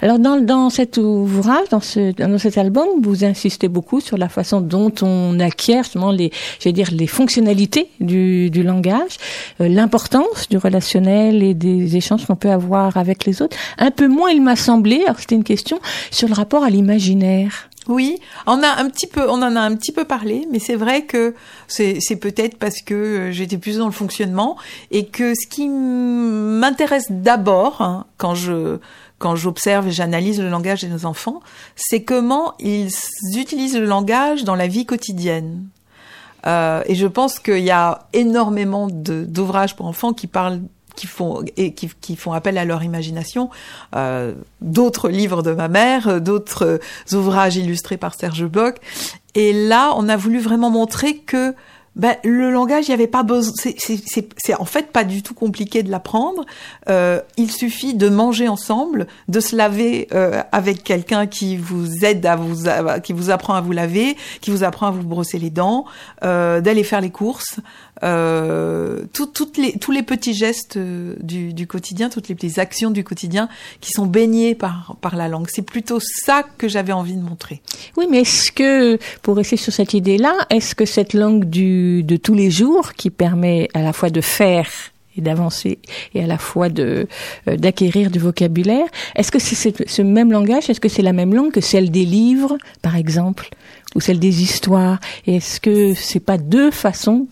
Alors dans, dans cet ouvrage, dans, ce, dans cet album, vous insistez beaucoup sur la façon dont on acquiert justement les, dire, les fonctionnalités du, du langage, l'importance du relationnel des échanges qu'on peut avoir avec les autres. Un peu moins, il m'a semblé, alors c'était une question, sur le rapport à l'imaginaire. Oui, on a un petit peu, on en a un petit peu parlé, mais c'est vrai que c'est, peut-être parce que euh, j'étais plus dans le fonctionnement et que ce qui m'intéresse d'abord hein, quand je quand j'observe et j'analyse le langage de nos enfants, c'est comment ils utilisent le langage dans la vie quotidienne. Euh, et je pense qu'il y a énormément d'ouvrages pour enfants qui parlent qui font et qui, qui font appel à leur imagination, euh, d'autres livres de ma mère, euh, d'autres euh, ouvrages illustrés par Serge Bloch. Et là, on a voulu vraiment montrer que ben, le langage, il n'y avait pas besoin. C'est, en fait pas du tout compliqué de l'apprendre. Euh, il suffit de manger ensemble, de se laver euh, avec quelqu'un qui vous aide à vous, qui vous apprend à vous laver, qui vous apprend à vous brosser les dents, euh, d'aller faire les courses, euh, tout- toutes les, tous les petits gestes euh, du, du quotidien, toutes les petites actions du quotidien qui sont baignées par, par la langue. C'est plutôt ça que j'avais envie de montrer. Oui, mais est-ce que, pour rester sur cette idée-là, est-ce que cette langue du, de tous les jours, qui permet à la fois de faire et d'avancer, et à la fois de euh, d'acquérir du vocabulaire, est-ce que c'est ce même langage, est-ce que c'est la même langue que celle des livres, par exemple, ou celle des histoires? Est-ce que c'est pas deux façons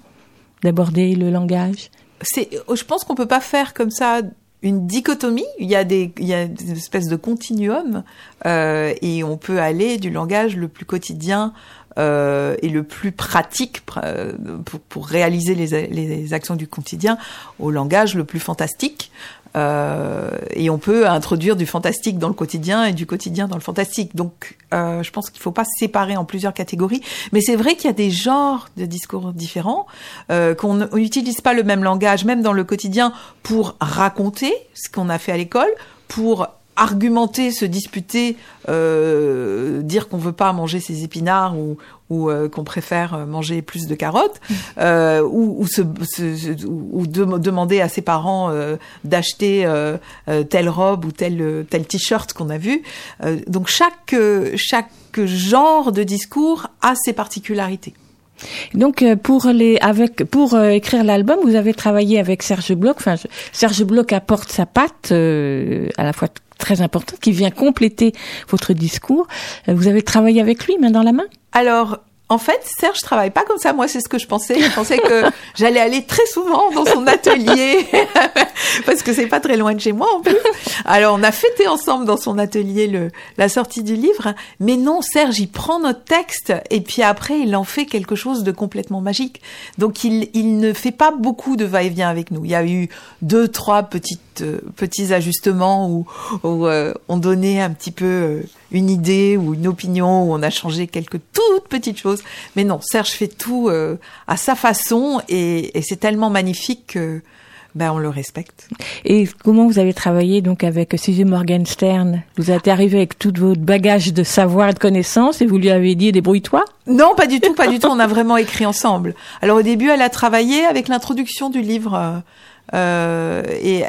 d'aborder le langage? C'est, je pense qu'on peut pas faire comme ça une dichotomie. Il y a des, il y a espèces de continuum euh, et on peut aller du langage le plus quotidien euh, et le plus pratique euh, pour, pour réaliser les, les actions du quotidien au langage le plus fantastique. Euh, et on peut introduire du fantastique dans le quotidien et du quotidien dans le fantastique. Donc, euh, je pense qu'il faut pas séparer en plusieurs catégories. Mais c'est vrai qu'il y a des genres de discours différents, euh, qu'on n'utilise pas le même langage, même dans le quotidien, pour raconter ce qu'on a fait à l'école, pour argumenter, se disputer, euh, dire qu'on veut pas manger ses épinards ou, ou euh, qu'on préfère manger plus de carottes, euh, ou, ou, se, se- ou de- demander à ses parents euh, d'acheter euh, euh, telle robe ou tel tel t-shirt qu'on a vu. Euh, donc chaque chaque genre de discours a ses particularités. Donc pour les avec pour euh, écrire l'album, vous avez travaillé avec Serge Bloch. Enfin, Serge Bloch apporte sa patte euh, à la fois très importante qui vient compléter votre discours. Euh, vous avez travaillé avec lui main dans la main? Alors, en fait, Serge travaille pas comme ça. Moi, c'est ce que je pensais. Je pensais que j'allais aller très souvent dans son atelier parce que c'est pas très loin de chez moi en plus. Alors, on a fêté ensemble dans son atelier le, la sortie du livre. Mais non, Serge, il prend notre texte et puis après, il en fait quelque chose de complètement magique. Donc, il, il ne fait pas beaucoup de va-et-vient avec nous. Il y a eu deux, trois petites, euh, petits ajustements où, où euh, on donnait un petit peu euh, une idée ou une opinion, où on a changé quelques toutes petites choses. Mais non, Serge fait tout euh, à sa façon et, et c'est tellement magnifique que ben, on le respecte. Et comment vous avez travaillé donc avec Suzy Morgenstern? Vous êtes arrivé avec tout votre bagage de savoir et de connaissances et vous lui avez dit débrouille-toi? Non, pas du tout, pas du tout. On a vraiment écrit ensemble. Alors au début, elle a travaillé avec l'introduction du livre euh, et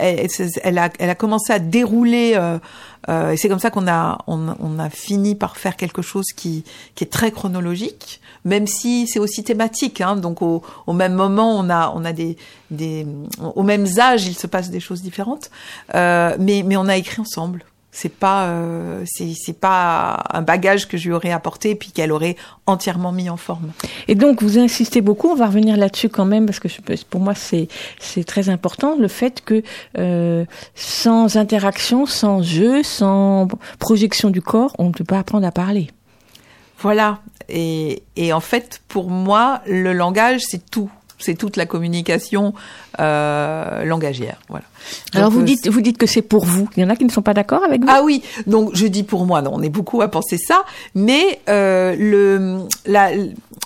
elle, a, elle a commencé à dérouler. Euh, euh, et c'est comme ça qu'on a, on, a fini par faire quelque chose qui, qui est très chronologique, même si c'est aussi thématique. Hein, donc au, au même moment, on a, on a des, des, au même âge, il se passe des choses différentes. Euh, mais, mais on a écrit ensemble. C'est pas, euh, c'est, c'est pas un bagage que je lui aurais apporté puis qu'elle aurait entièrement mis en forme. Et donc vous insistez beaucoup, on va revenir là-dessus quand même parce que je, pour moi c'est c'est très important le fait que euh, sans interaction, sans jeu, sans projection du corps, on ne peut pas apprendre à parler. Voilà. Et, et en fait, pour moi, le langage, c'est tout. C'est toute la communication euh, langagière. Voilà. Alors Donc, vous euh, dites vous dites que c'est pour vous. Il y en a qui ne sont pas d'accord avec vous? Ah oui, donc je dis pour moi, non, on est beaucoup à penser ça, mais euh, le, la,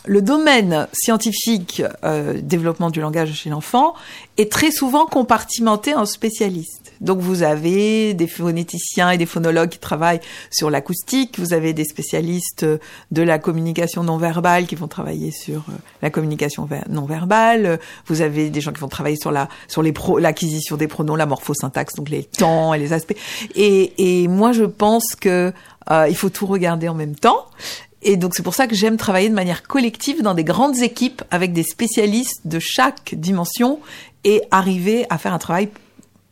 le domaine scientifique euh, développement du langage chez l'enfant est très souvent compartimenté en spécialistes. Donc vous avez des phonéticiens et des phonologues qui travaillent sur l'acoustique, vous avez des spécialistes de la communication non verbale qui vont travailler sur euh, la communication ver- non verbale, vous avez des gens qui vont travailler sur la sur les l'acquisition des pronoms, la morphosyntaxe, donc les temps et les aspects. Et, et moi je pense que euh, il faut tout regarder en même temps. Et donc c'est pour ça que j'aime travailler de manière collective dans des grandes équipes avec des spécialistes de chaque dimension et arriver à faire un travail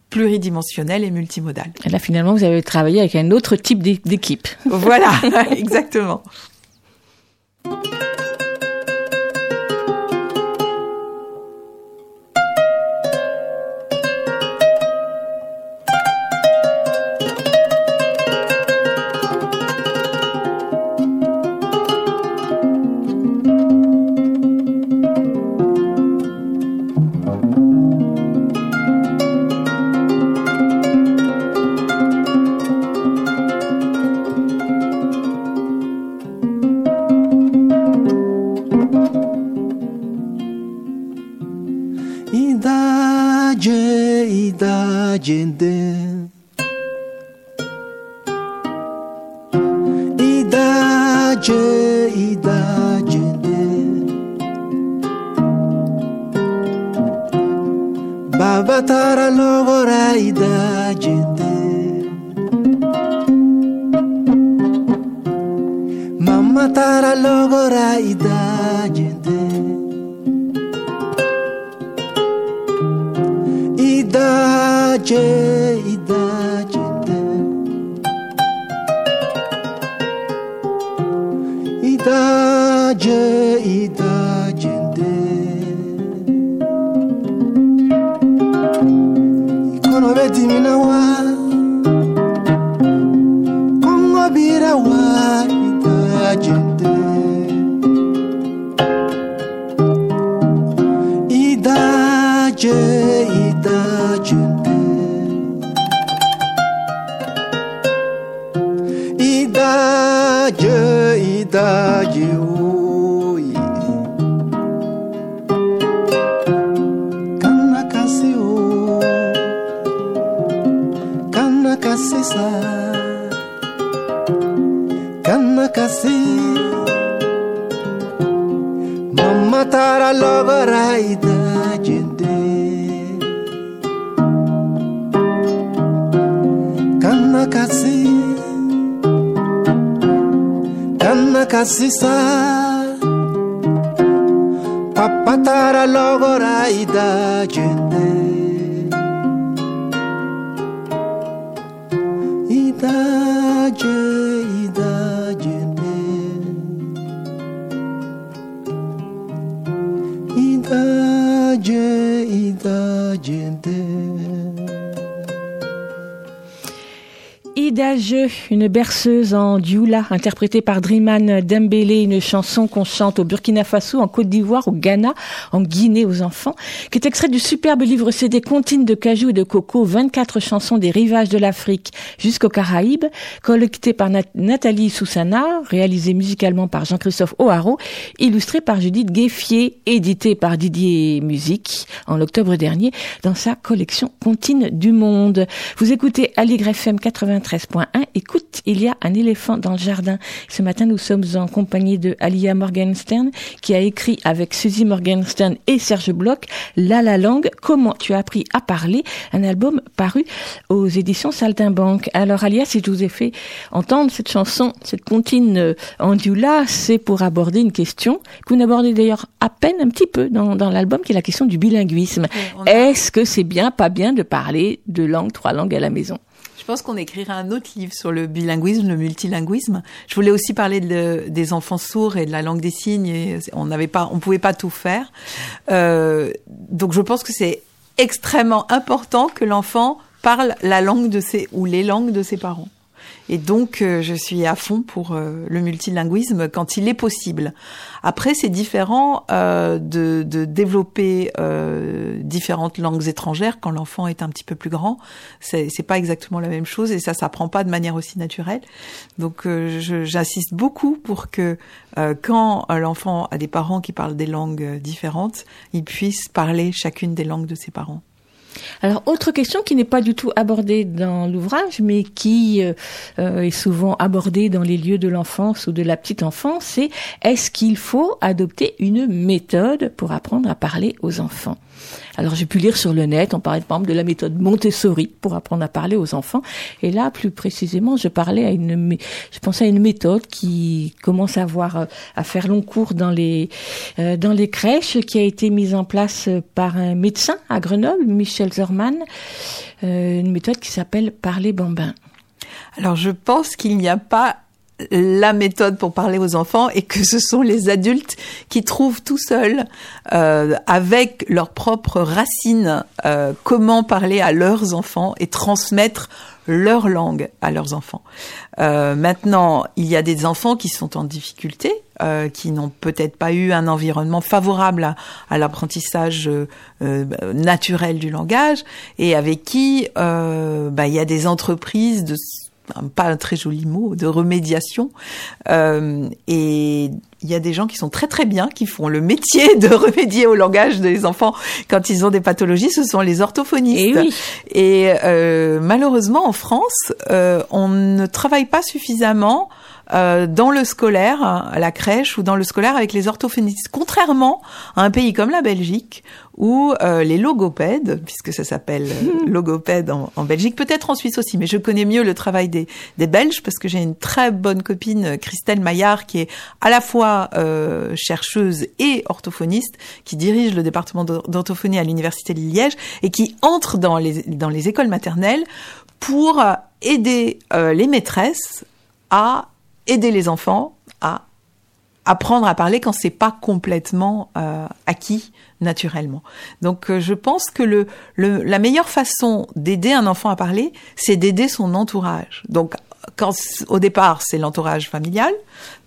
pluridimensionnel et multimodal. Et là finalement vous avez travaillé avec un autre type d'é- d'équipe. Voilà, exactement. gente. I da gente, i da gente. Babatara logora i da gente. Mamma tara logora i change. detalle hoy. Kanakase o, oh. kanakase sa, kanakase. Mama tara love right. Κασίσα, παπατάρα λόγορα είδα γιε. Une berceuse en dioula, interprétée par Driman Dembélé, une chanson qu'on chante au Burkina Faso, en Côte d'Ivoire, au Ghana, en Guinée aux enfants, qui est extrait du superbe livre CD Contine de cajou et de coco, 24 chansons des rivages de l'Afrique jusqu'aux Caraïbes, collecté par Nat- Nathalie Soussana, réalisé musicalement par Jean-Christophe O'Haraud, illustré par Judith Gueffier, édité par Didier Musique en octobre dernier dans sa collection Contine du Monde. Vous écoutez Aligre FM 93.1. Écoute, il y a un éléphant dans le jardin. Ce matin, nous sommes en compagnie de Alia Morgenstern qui a écrit avec Suzy Morgenstern et Serge Bloch La La Langue, comment tu as appris à parler, un album paru aux éditions Saltimbanque. Alors Alia, si je vous ai fait entendre cette chanson, cette comptine euh, en dioula, c'est pour aborder une question que vous n'abordez d'ailleurs à peine un petit peu dans, dans l'album, qui est la question du bilinguisme. a- Est-ce que c'est bien, pas bien de parler deux langues, trois langues à la maison? Je pense qu'on écrira un autre livre sur le bilinguisme, le multilinguisme. Je voulais aussi parler de- des enfants sourds et de la langue des signes. Et on n'avait pas, on pouvait pas tout faire. Euh, donc je pense que c'est extrêmement important que l'enfant parle la langue de ses ou les langues de ses parents. Et donc, euh, je suis à fond pour euh, le multilinguisme quand il est possible. Après, c'est différent euh, de, de développer euh, différentes langues étrangères quand l'enfant est un petit peu plus grand. C'est pas exactement la même chose et ça s'apprend pas de manière aussi naturelle. Donc, euh, j'insiste beaucoup pour que euh, quand l'enfant a des parents qui parlent des langues différentes, il puisse parler chacune des langues de ses parents. Alors, autre question qui n'est pas du tout abordée dans l'ouvrage, mais qui euh, euh, est souvent abordée dans les lieux de l'enfance ou de la petite enfance, c'est est-ce qu'il faut adopter une méthode pour apprendre à parler aux enfants? Alors j'ai pu lire sur le net, on parlait par exemple de la méthode Montessori pour apprendre à parler aux enfants. Et là, plus précisément, je parlais à une, je pensais à une méthode qui commence à avoir, euh, à faire long cours dans les, euh, dans les crèches, qui a été mise en place euh, par un médecin à Grenoble, Michel Zerman, euh, une méthode qui s'appelle Parler bambin. Alors je pense qu'il n'y a pas la méthode pour parler aux enfants et que ce sont les adultes qui trouvent tout seuls, euh, avec leurs propres racines, euh, comment parler à leurs enfants et transmettre leur langue à leurs enfants. Euh, maintenant, il y a des enfants qui sont en difficulté, euh, qui n'ont peut-être pas eu un environnement favorable à, à l'apprentissage euh, euh, naturel du langage et avec qui euh, bah, il y a des entreprises de pas un très joli mot, de remédiation. Euh, et il y a des gens qui sont très très bien, qui font le métier de remédier au langage des enfants quand ils ont des pathologies, ce sont les orthophonistes. Et oui. Et euh, malheureusement, en France, euh, on ne travaille pas suffisamment euh, dans le scolaire, à la crèche ou dans le scolaire avec les orthophonistes. Contrairement à un pays comme la Belgique, où euh, les logopèdes, puisque ça s'appelle euh, logopède en, en Belgique, peut-être en Suisse aussi, mais je connais mieux le travail des, des Belges parce que j'ai une très bonne copine, euh, Christelle Maillard, qui est à la fois euh, chercheuse et orthophoniste, qui dirige le département d'or- d'orthophonie à l'université de Liège et qui entre dans les, dans les écoles maternelles pour euh, aider euh, les maîtresses à aider les enfants à apprendre à parler quand c'est pas complètement euh, acquis naturellement. Donc euh, je pense que le, le la meilleure façon d'aider un enfant à parler, c'est d'aider son entourage. Donc quand au départ c'est l'entourage familial,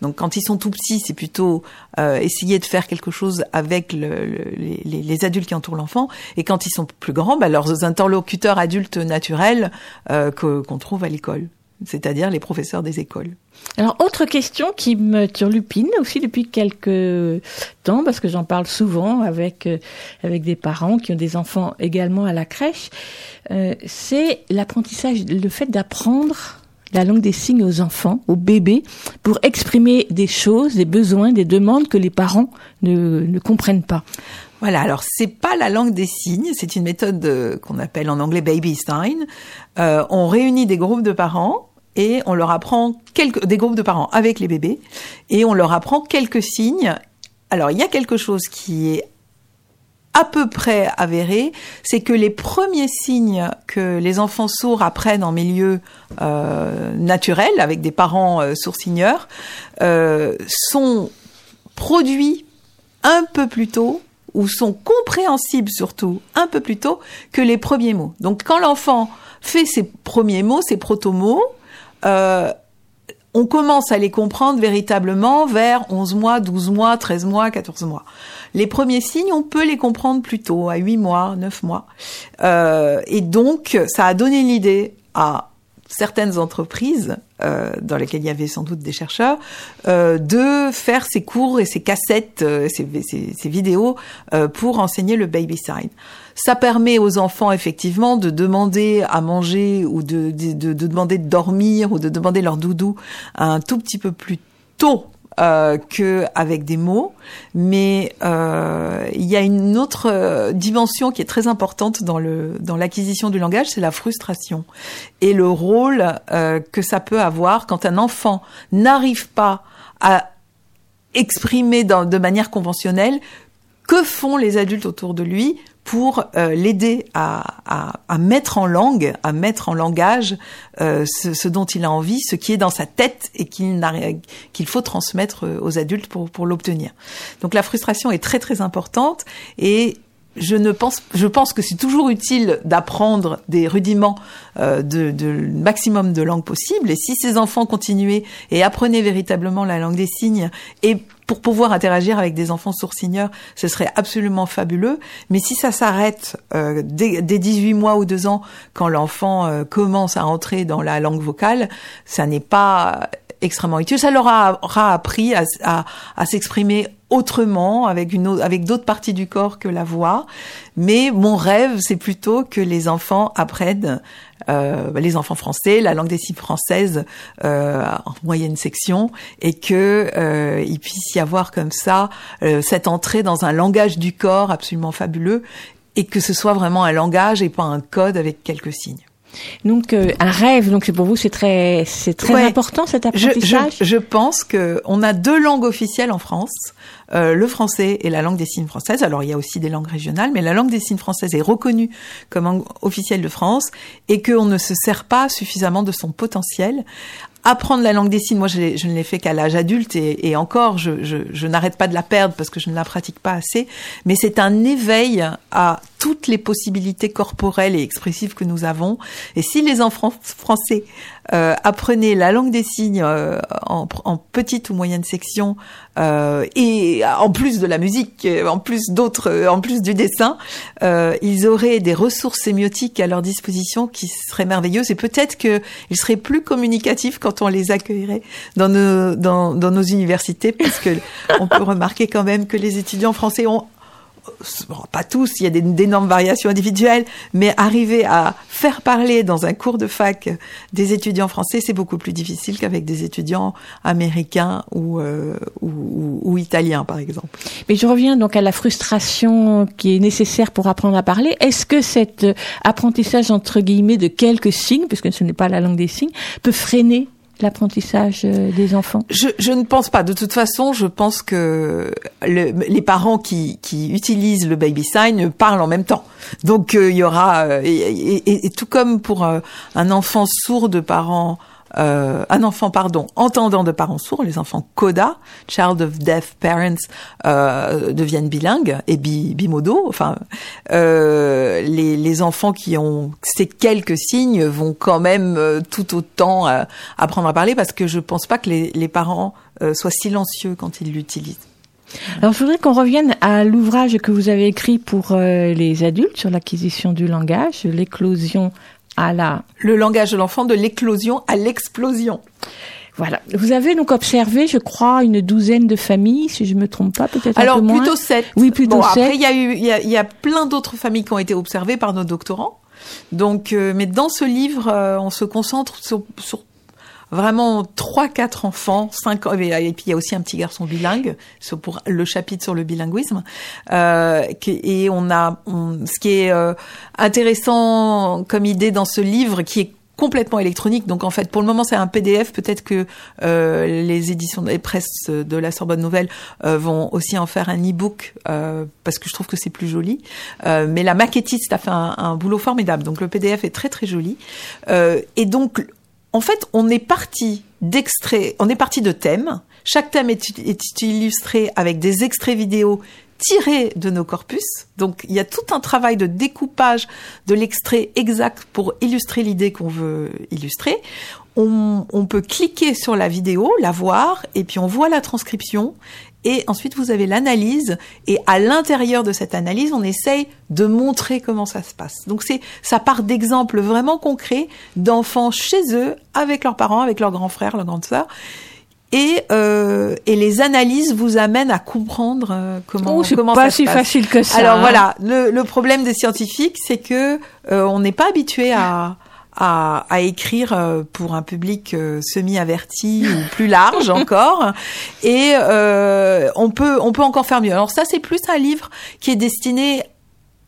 donc quand ils sont tout petits, c'est plutôt euh, essayer de faire quelque chose avec le, le- les, les- adultes qui entourent l'enfant, et quand ils sont plus grands, bah, leurs interlocuteurs adultes naturels euh, qu'on trouve à l'école. C'est-à-dire les professeurs des écoles. Alors, autre question qui me turlupine aussi depuis quelques temps, parce que j'en parle souvent avec, euh, avec des parents qui ont des enfants également à la crèche, euh, c'est l'apprentissage, le fait d'apprendre la langue des signes aux enfants, aux bébés, pour exprimer des choses, des besoins, des demandes que les parents ne, ne comprennent pas. Voilà, alors c'est pas la langue des signes, c'est une méthode euh, qu'on appelle en anglais baby sign. Euh, on réunit des groupes de parents et on leur apprend quelques des groupes de parents avec les bébés et on leur apprend quelques signes. Alors il y a quelque chose qui est à peu près avéré, c'est que les premiers signes que les enfants sourds apprennent en milieu euh, naturel, avec des parents euh, euh, sont produits un peu plus tôt ou sont compréhensibles surtout un peu plus tôt que les premiers mots. Donc quand l'enfant fait ses premiers mots, ses proto-mots, euh, on commence à les comprendre véritablement vers 11 mois, 12 mois, 13 mois, 14 mois. Les premiers signes, on peut les comprendre plus tôt, à 8 mois, 9 mois. Euh, et donc, ça a donné l'idée à certaines entreprises, euh, dans lesquelles il y avait sans doute des chercheurs, euh, de faire ces cours et ces cassettes, euh, ces, ces, ces, vidéos euh, pour enseigner le baby sign. Ça permet aux enfants effectivement de demander à manger ou de, de, de, de demander de dormir ou de demander leur doudou un tout petit peu plus tôt euh, que avec des mots, mais euh, il y a une autre euh, dimension qui est très importante dans le dans l'acquisition du langage, c'est la frustration et le rôle euh, que ça peut avoir quand un enfant n'arrive pas à exprimer de manière conventionnelle que font les adultes autour de lui pour euh, l'aider à, à, à, mettre en langue, à mettre en langage euh, ce, ce, dont il a envie, ce qui est dans sa tête et qu'il qu'il faut transmettre aux adultes pour, pour l'obtenir. Donc la frustration est très très importante et je ne pense, je pense que c'est toujours utile d'apprendre des rudiments euh, de, de maximum de langues possibles. Et si ces enfants continuaient et apprenaient véritablement la langue des signes et pour pouvoir interagir avec des enfants sourds-signeurs, ce serait absolument fabuleux. Mais si ça s'arrête euh, dès, dès, 18 mois ou 2 ans, quand l'enfant euh, commence à entrer dans la langue vocale, ça n'est pas extrêmement utile. Ça leur aura appris à, à, à s'exprimer autrement, avec une avec d'autres parties du corps que la voix. Mais mon rêve, c'est plutôt que les enfants apprennent euh, les enfants français, la langue des signes française euh, en moyenne section, et que euh, il puisse y avoir comme ça euh, cette entrée dans un langage du corps absolument fabuleux, et que ce soit vraiment un langage et pas un code avec quelques signes. Donc euh, un rêve, donc c'est pour vous c'est très c'est très ouais. important cet apprentissage. Je, je, je pense que on a deux langues officielles en France, euh, le français et la langue des signes française. Alors il y a aussi des langues régionales, mais la langue des signes française est reconnue comme langue officielle de France et qu'on ne se sert pas suffisamment de son potentiel apprendre la langue des signes, moi je, ne l'ai fait qu'à l'âge adulte et, encore je, je n'arrête pas de la perdre parce que je ne la pratique pas assez, mais c'est un éveil à toutes les possibilités corporelles et expressives que nous avons. Et si les enfants français euh, apprenaient la langue des signes euh, en, en, petite ou moyenne section euh, et en plus de la musique, en plus d'autres, en plus du dessin, euh, ils auraient des ressources sémiotiques à leur disposition qui seraient merveilleuses. Et peut-être qu'ils seraient plus communicatifs quand on les accueillerait dans nos, dans, dans nos universités parce que on peut remarquer quand même que les étudiants français ont bon, pas tous, il y a d'énormes variations individuelles, mais arriver à faire parler dans un cours de fac des étudiants français, c'est beaucoup plus difficile qu'avec des étudiants américains ou, euh, ou, ou, ou, italiens, par exemple. Mais je reviens donc à la frustration qui est nécessaire pour apprendre à parler. Est-ce que cet apprentissage, entre guillemets, de quelques signes, puisque ce n'est pas la langue des signes, peut freiner l'apprentissage des enfants? Je, je, ne pense pas. De toute façon, je pense que le, les parents qui, qui, utilisent le baby sign parlent en même temps. Donc euh, il y aura et, et, tout comme pour euh, un enfant sourd de parents euh, un enfant, pardon, entendant de parents sourds, les enfants CODA, Child of Deaf Parents, euh, deviennent bilingues et bi, bimodo. Enfin, euh, les, les, enfants qui ont ces quelques signes vont quand même euh, tout autant euh, apprendre à parler parce que je pense pas que les, les parents euh, soient silencieux quand ils l'utilisent. Alors, je voudrais qu'on revienne à l'ouvrage que vous avez écrit pour les adultes sur l'acquisition du langage, l'éclosion Ah là, Le langage de l'enfant de l'éclosion à l'explosion. voilà. Vous avez donc observé, je crois, une douzaine de familles, si je me trompe pas, peut-être un Alors moins. plutôt 7. Oui, plutôt bon, sept. Après, il y a eu, il y a, y a plein d'autres familles qui ont été observées par nos doctorants. Donc, euh, mais dans ce livre, euh, on se concentre sur, sur vraiment trois, quatre enfants, cinq et puis il y a aussi un petit garçon bilingue, pour le chapitre sur le bilinguisme. Euh, et on a, ce qui est euh, intéressant comme idée dans ce livre, qui est complètement électronique. Donc en fait, pour le moment, c'est un PDF. Peut-être que euh, les éditions et presses de la Sorbonne Nouvelle euh, vont aussi en faire un e-book euh, parce que je trouve que c'est plus joli. Euh, mais la maquettiste a fait un, un boulot formidable. Donc le PDF est très très joli. Euh, et donc en fait, on est parti d'extraits, on est parti de thèmes. Chaque thème est, illustré avec des extraits vidéo tirés de nos corpus. Donc, il y a tout un travail de découpage de l'extrait exact pour illustrer l'idée qu'on veut illustrer. On peut cliquer sur la vidéo, la voir, et puis on voit la transcription. Et ensuite, vous avez l'analyse. Et à l'intérieur de cette analyse, on essaye de montrer comment ça se passe. Donc, c'est, ça part d'exemples vraiment concrets d'enfants chez eux, avec leurs parents, avec leurs grands frères, leurs grandes sœurs. Et, euh, et les analyses vous amènent à comprendre euh, comment, Oh, comment pas ça se si passe. facile que ça, Alors hein. voilà, le, le problème des scientifiques, c'est que euh, on n'est pas habitué à, à, à écrire euh, pour un public euh, semi-averti ou plus large encore, et euh, on peut on peut encore faire mieux. Alors ça, c'est plus un livre qui est destiné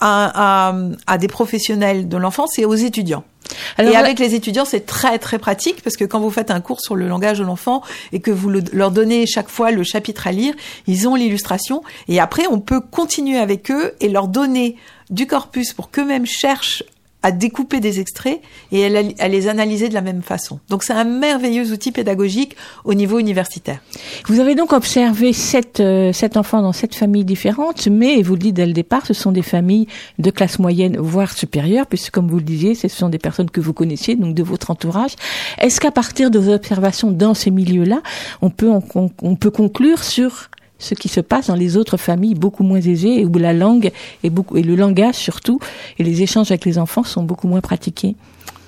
à, à, à des professionnels de l'enfance et aux étudiants. Alors, et avec les étudiants, c'est très très pratique parce que quand vous faites un cours sur le langage de l'enfant et que vous le- leur donnez chaque fois le chapitre à lire, ils ont l'illustration et après on peut continuer avec eux et leur donner du corpus pour qu'eux-mêmes cherchent à découper des extraits et la- à les analyser de la même façon. Donc c'est un merveilleux outil pédagogique au niveau universitaire. Vous avez donc observé sept, euh, sept enfants dans sept familles différentes, mais vous le dites dès le départ, ce sont des familles de classe moyenne, voire supérieure, puisque comme vous le disiez, ce sont des personnes que vous connaissiez, donc de votre entourage. Est-ce qu'à partir de vos observations dans ces milieux-là, on peut, on peut conclure sur ce qui se passe dans les autres familles beaucoup moins aisées et où la langue et, beaucoup, et le langage surtout et les échanges avec les enfants sont beaucoup moins pratiqués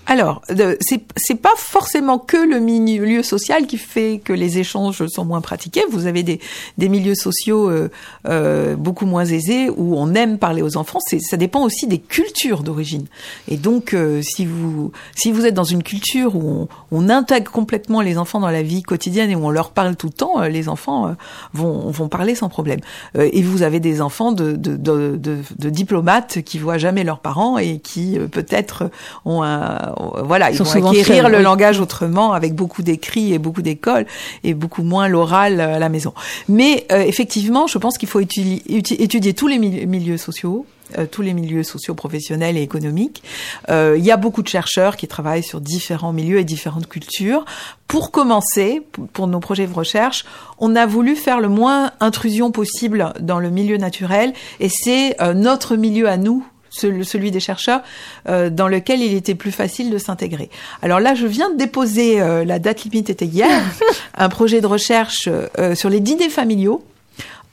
Alors, c'est pas forcément que le milieu social qui fait que les échanges sont moins pratiqués. Vous avez des, des milieux sociaux euh, euh, beaucoup moins aisés où on aime parler aux enfants. Ça dépend aussi des cultures d'origine. Et donc, euh, si vous si vous êtes dans une culture où on, on intègre complètement les enfants dans la vie quotidienne et où on leur parle tout le temps, euh, les enfants euh, vont vont parler sans problème. Et vous avez des enfants de de, de, de, diplomates qui voient jamais leurs parents et qui peut-être ont un voilà, ils Sont vont acquérir le oui. langage autrement avec beaucoup d'écrits et beaucoup d'écoles et beaucoup moins l'oral euh, à la maison. Mais euh, effectivement, je pense qu'il faut étudi- étu- étudier tous les mili- milieux sociaux euh, tous les milieux sociaux, professionnels et économiques. Euh, il y a beaucoup de chercheurs qui travaillent sur différents milieux et différentes cultures. Pour commencer, pour nos projets de recherche, on a voulu faire le moins intrusion possible dans le milieu naturel et c'est euh, notre milieu à nous celui des chercheurs, euh, dans lequel il était plus facile de s'intégrer. Alors là, je viens de déposer, euh, la date limite était hier, un projet de recherche euh, sur les dîners familiaux.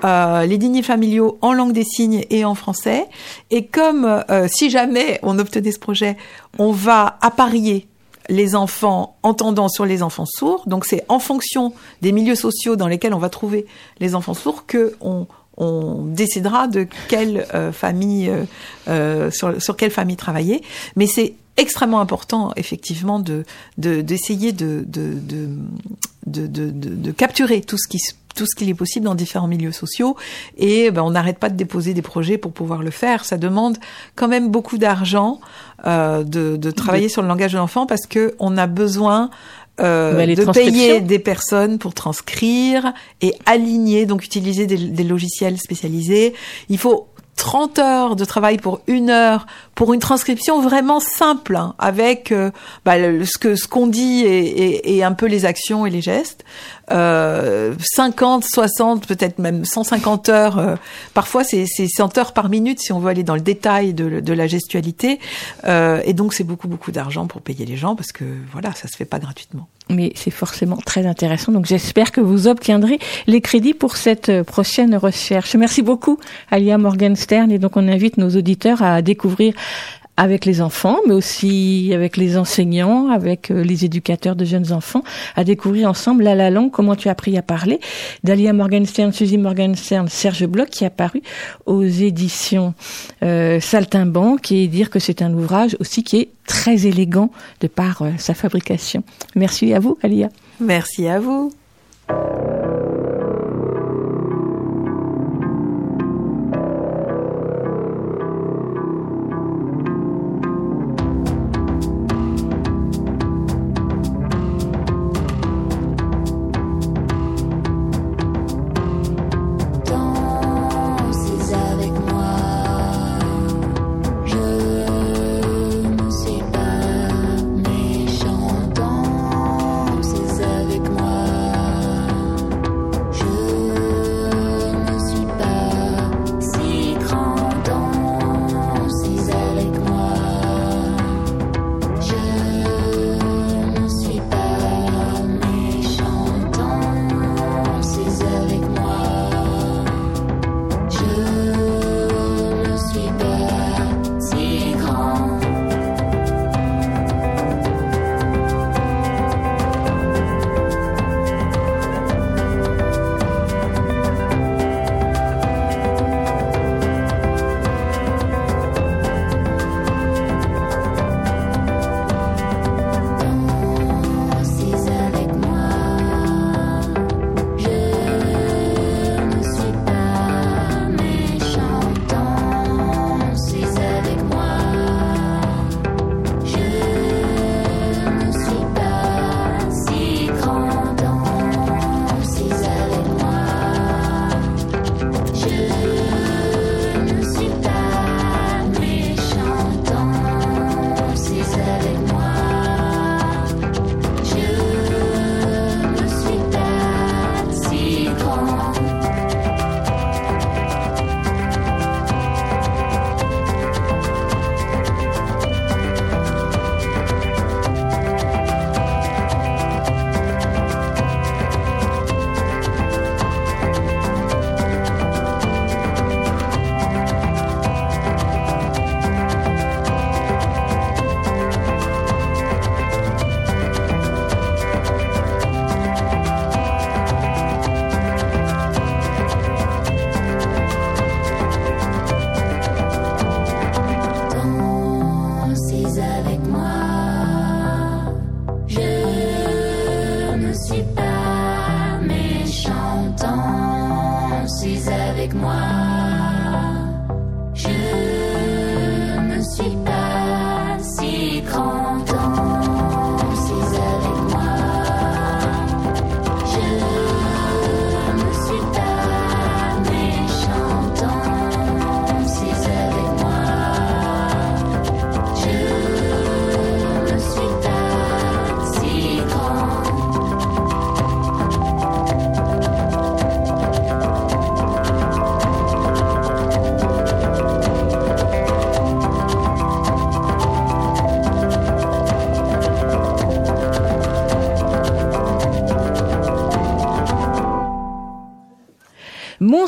Euh, les dîners familiaux en langue des signes et en français. Et comme euh, si jamais on obtenait ce projet, on va apparier les enfants entendants sur les enfants sourds. Donc c'est en fonction des milieux sociaux dans lesquels on va trouver les enfants sourds que on, on décidera de quelle euh, famille euh, euh, sur, sur quelle famille travailler. Mais c'est extrêmement important effectivement de de- d'essayer de de, de, de, de, capturer tout ce qui tout ce qu'il est possible dans différents milieux sociaux et ben, on n'arrête pas de déposer des projets pour pouvoir le faire. Ça demande quand même beaucoup d'argent euh, de, de travailler sur le langage de l'enfant parce que on a besoin euh, de payer des personnes pour transcrire et aligner, donc utiliser des, des logiciels spécialisés. Il faut 30 heures de travail pour une heure pour une transcription vraiment simple hein, avec euh, bah, le- ce que ce qu'on dit et, et, et un peu les actions et les gestes. Euh, 50, 60, peut-être même 150 heures. euh, parfois, c'est c'est 100 heures par minute si on veut aller dans le détail de, de la gestualité. Euh, et donc, c'est beaucoup beaucoup d'argent pour payer les gens parce que voilà, ça se fait pas gratuitement. mais c'est forcément très intéressant. Donc j'espère que vous obtiendrez les crédits pour cette euh, prochaine recherche. Merci beaucoup, Alia Morgenstern. Et donc on invite nos auditeurs à découvrir avec les enfants, mais aussi avec les enseignants, avec euh, les éducateurs de jeunes enfants, à découvrir ensemble La La Langue, comment tu as appris à parler, d'Alia Morgenstern, Suzy Morgenstern, Serge Bloch, qui est apparu aux éditions euh, Saltimbanque, et dire que c'est un ouvrage aussi qui est très élégant de par euh, sa fabrication. Merci à vous, Alia. Merci à vous.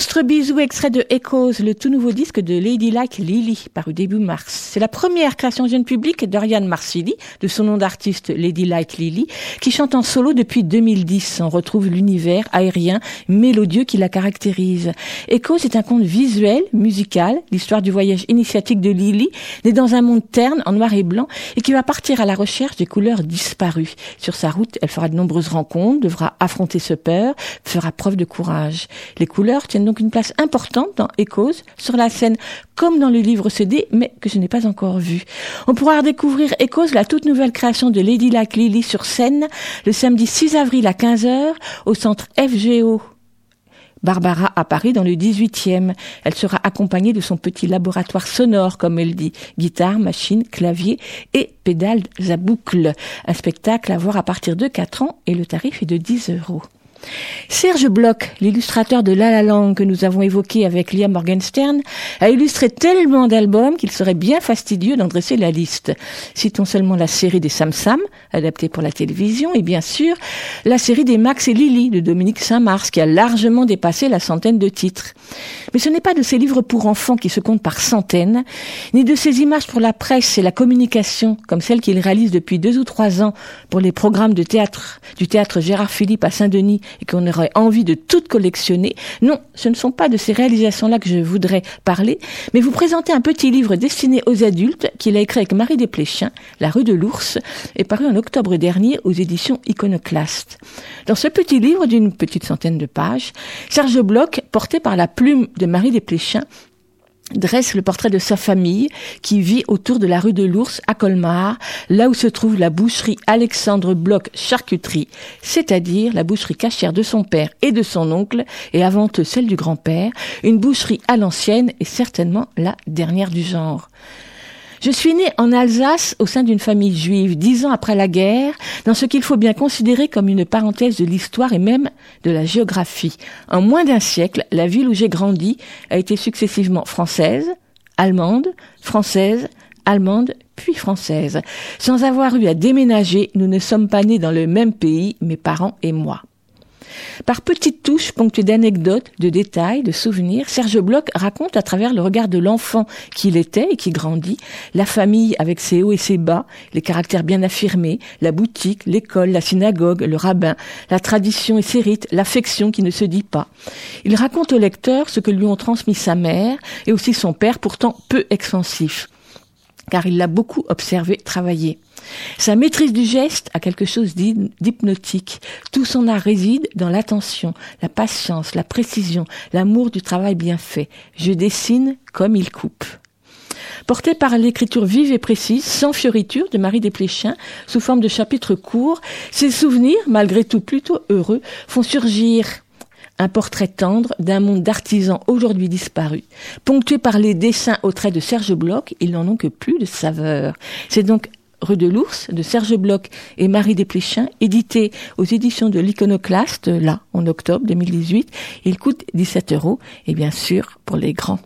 Monstre bisou, extrait de Echoes, le tout nouveau disque de Lady Like Lily, paru début mars. C'est la première création jeune public d'Oriane Marsili, de son nom d'artiste Lady Like Lily, qui chante en solo depuis 2010. On retrouve l'univers aérien, mélodieux qui la caractérise. Echoes est un conte visuel, musical, l'histoire du voyage initiatique de Lily, née dans un monde terne, en noir et blanc, et qui va partir à la recherche des couleurs disparues. Sur sa route, elle fera de nombreuses rencontres, devra affronter ce peur, fera preuve de courage. Les couleurs tiennent une place importante dans Echoes, sur la scène comme dans le livre CD, mais que je n'ai pas encore vu. On pourra redécouvrir Echoes, la toute nouvelle création de Lady Luck Lily sur scène, le samedi 6 avril à 15h, au centre FGO Barbara à Paris dans le 18e. Elle sera accompagnée de son petit laboratoire sonore, comme elle dit. Guitare, machine, clavier et pédales à boucle. Un spectacle à voir à partir de 4 ans et le tarif est de 10 euros. Serge Bloch, l'illustrateur de La La Land que nous avons évoqué avec Liam Morgenstern, a illustré tellement d'albums qu'il serait bien fastidieux d'en dresser la liste. Citons seulement la série des Sam Sam, adaptée pour la télévision, et bien sûr la série des Max et Lily de Dominique Saint-Mars, qui a largement dépassé la centaine de titres. Mais ce n'est pas de ces livres pour enfants qui se comptent par centaines, ni de ces images pour la presse et la communication, comme celles qu'il réalise depuis deux ou trois ans pour les programmes de théâtre du théâtre Gérard Philippe à Saint-Denis et qu'on aurait envie de toutes collectionner. Non, ce ne sont pas de ces réalisations-là que je voudrais parler, mais vous présenter un petit livre destiné aux adultes qu'il a écrit avec Marie Desplechin, La rue de l'ours, est paru en octobre dernier aux éditions Iconoclast. Dans ce petit livre d'une petite centaine de pages, Serge Bloch, porté par la plume de Marie Desplechin, dresse le portrait de sa famille qui vit autour de la rue de l'Ours à Colmar, là où se trouve la boucherie Alexandre Bloch Charcuterie, c'est-à-dire la boucherie cachère de son père et de son oncle, et avant eux celle du grand-père, une boucherie à l'ancienne et certainement la dernière du genre. Je suis née en Alsace au sein d'une famille juive, dix ans après la guerre, dans ce qu'il faut bien considérer comme une parenthèse de l'histoire et même de la géographie. En moins d'un siècle, la ville où j'ai grandi a été successivement française, allemande, française, allemande, puis française. Sans avoir eu à déménager, nous ne sommes pas nés dans le même pays, mes parents et moi. Par petites touches ponctuées d'anecdotes, de détails, de souvenirs, Serge Bloch raconte à travers le regard de l'enfant qu'il était et qui grandit, la famille avec ses hauts et ses bas, les caractères bien affirmés, la boutique, l'école, la synagogue, le rabbin, la tradition et ses rites, l'affection qui ne se dit pas. Il raconte au lecteur ce que lui ont transmis sa mère et aussi son père, pourtant peu expansif car il l'a beaucoup observé travailler. Sa maîtrise du geste a quelque chose d'hypnotique. Tout son art réside dans l'attention, la patience, la précision, l'amour du travail bien fait. Je dessine comme il coupe. Porté par l'écriture vive et précise, sans fioriture de Marie Desplechin, sous forme de chapitres courts, ses souvenirs, malgré tout plutôt heureux, font surgir un portrait tendre d'un monde d'artisans aujourd'hui disparus. Ponctué par les dessins au trait de Serge Bloch, ils n'en ont que plus de saveur. C'est donc Rue de l'Ours de Serge Bloch et Marie Desplechin, édité aux éditions de l'Iconoclaste, là, en octobre 2018. Il coûte 17 euros, et bien sûr, pour les grands.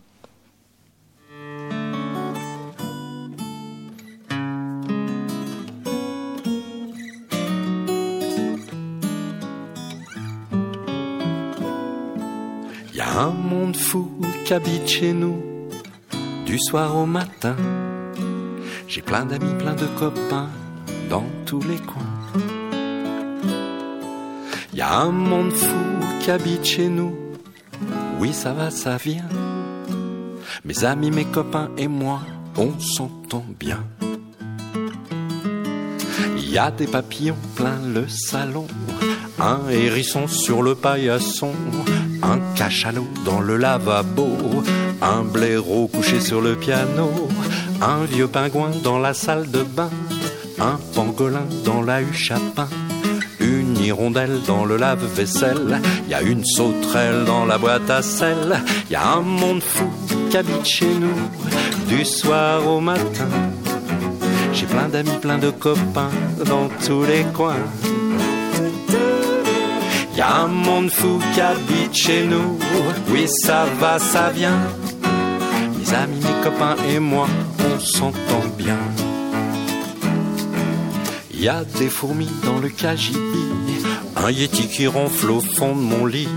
Un monde fou qui habite chez nous, du soir au matin. J'ai plein d'amis, plein de copains dans tous les coins. Y a un monde fou qui habite chez nous, oui ça va, ça vient. Mes amis, mes copains et moi, on s'entend bien. Y a des papillons plein le salon, un hérisson sur le paillasson, un cachalot dans le lavabo, un blaireau couché sur le piano, un vieux pingouin dans la salle de bain, un pangolin dans la huche à pain, une hirondelle dans le lave-vaisselle, y a une sauterelle dans la boîte à sel, y a un monde fou qui habite chez nous, du soir au matin. J'ai plein d'amis, plein de copains dans tous les coins. Y a un monde fou qui habite chez nous. Oui, ça va, ça vient. Mes amis, mes copains et moi, on s'entend bien. Y a des fourmis dans le cagibi, un yéti qui ronfle au fond de mon lit,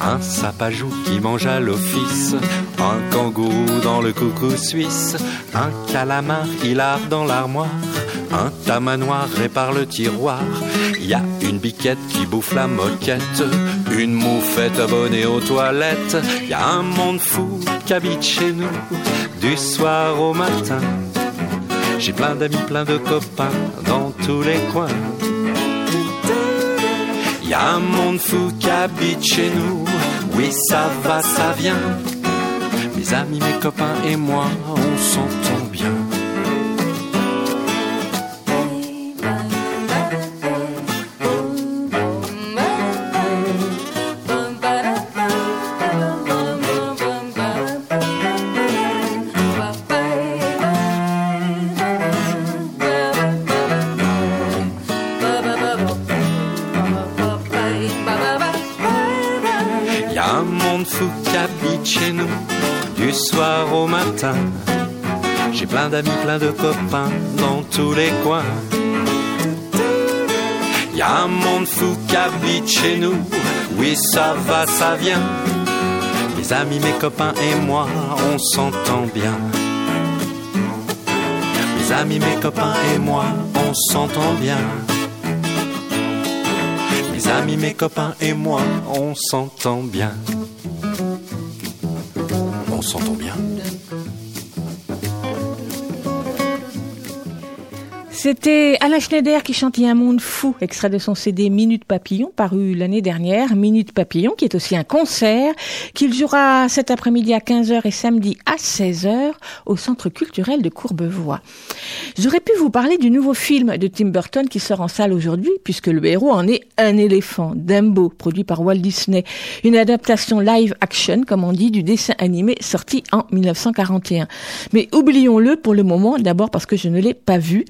un sapajou qui mange à l'office, un kangourou dans le coucou suisse, un calamar hilar dans l'armoire, un tamanoir répare le tiroir. Y a une biquette qui bouffe la moquette, une moufette abonnée aux toilettes. Y a un monde fou qui habite chez nous, du soir au matin. J'ai plein d'amis, plein de copains dans tous les coins. Y a un monde fou qui habite chez nous, oui ça va, ça vient. Mes amis, mes copains et moi, on s'entend plein d'amis, plein de copains dans tous les coins. Y a un monde fou qui habite chez nous, oui ça va, ça vient. Mes amis, mes copains et moi, on s'entend bien. Mes amis, mes copains et moi, on s'entend bien. Mes amis, mes copains et moi, on s'entend bien. On s'entend bien. C'était Alain Schneider qui chantait Un monde fou, extrait de son CD Minute Papillon, paru l'année dernière. Minute Papillon, qui est aussi un concert, qu'il jouera cet après-midi à 15h et samedi à 16h au Centre culturel de Courbevoie. J'aurais pu vous parler du nouveau film de Tim Burton qui sort en salle aujourd'hui, puisque le héros en est un éléphant, Dumbo, produit par Walt Disney. Une adaptation live action, comme on dit, du dessin animé sorti en 1941. Mais oublions-le pour le moment, d'abord parce que je ne l'ai pas vu.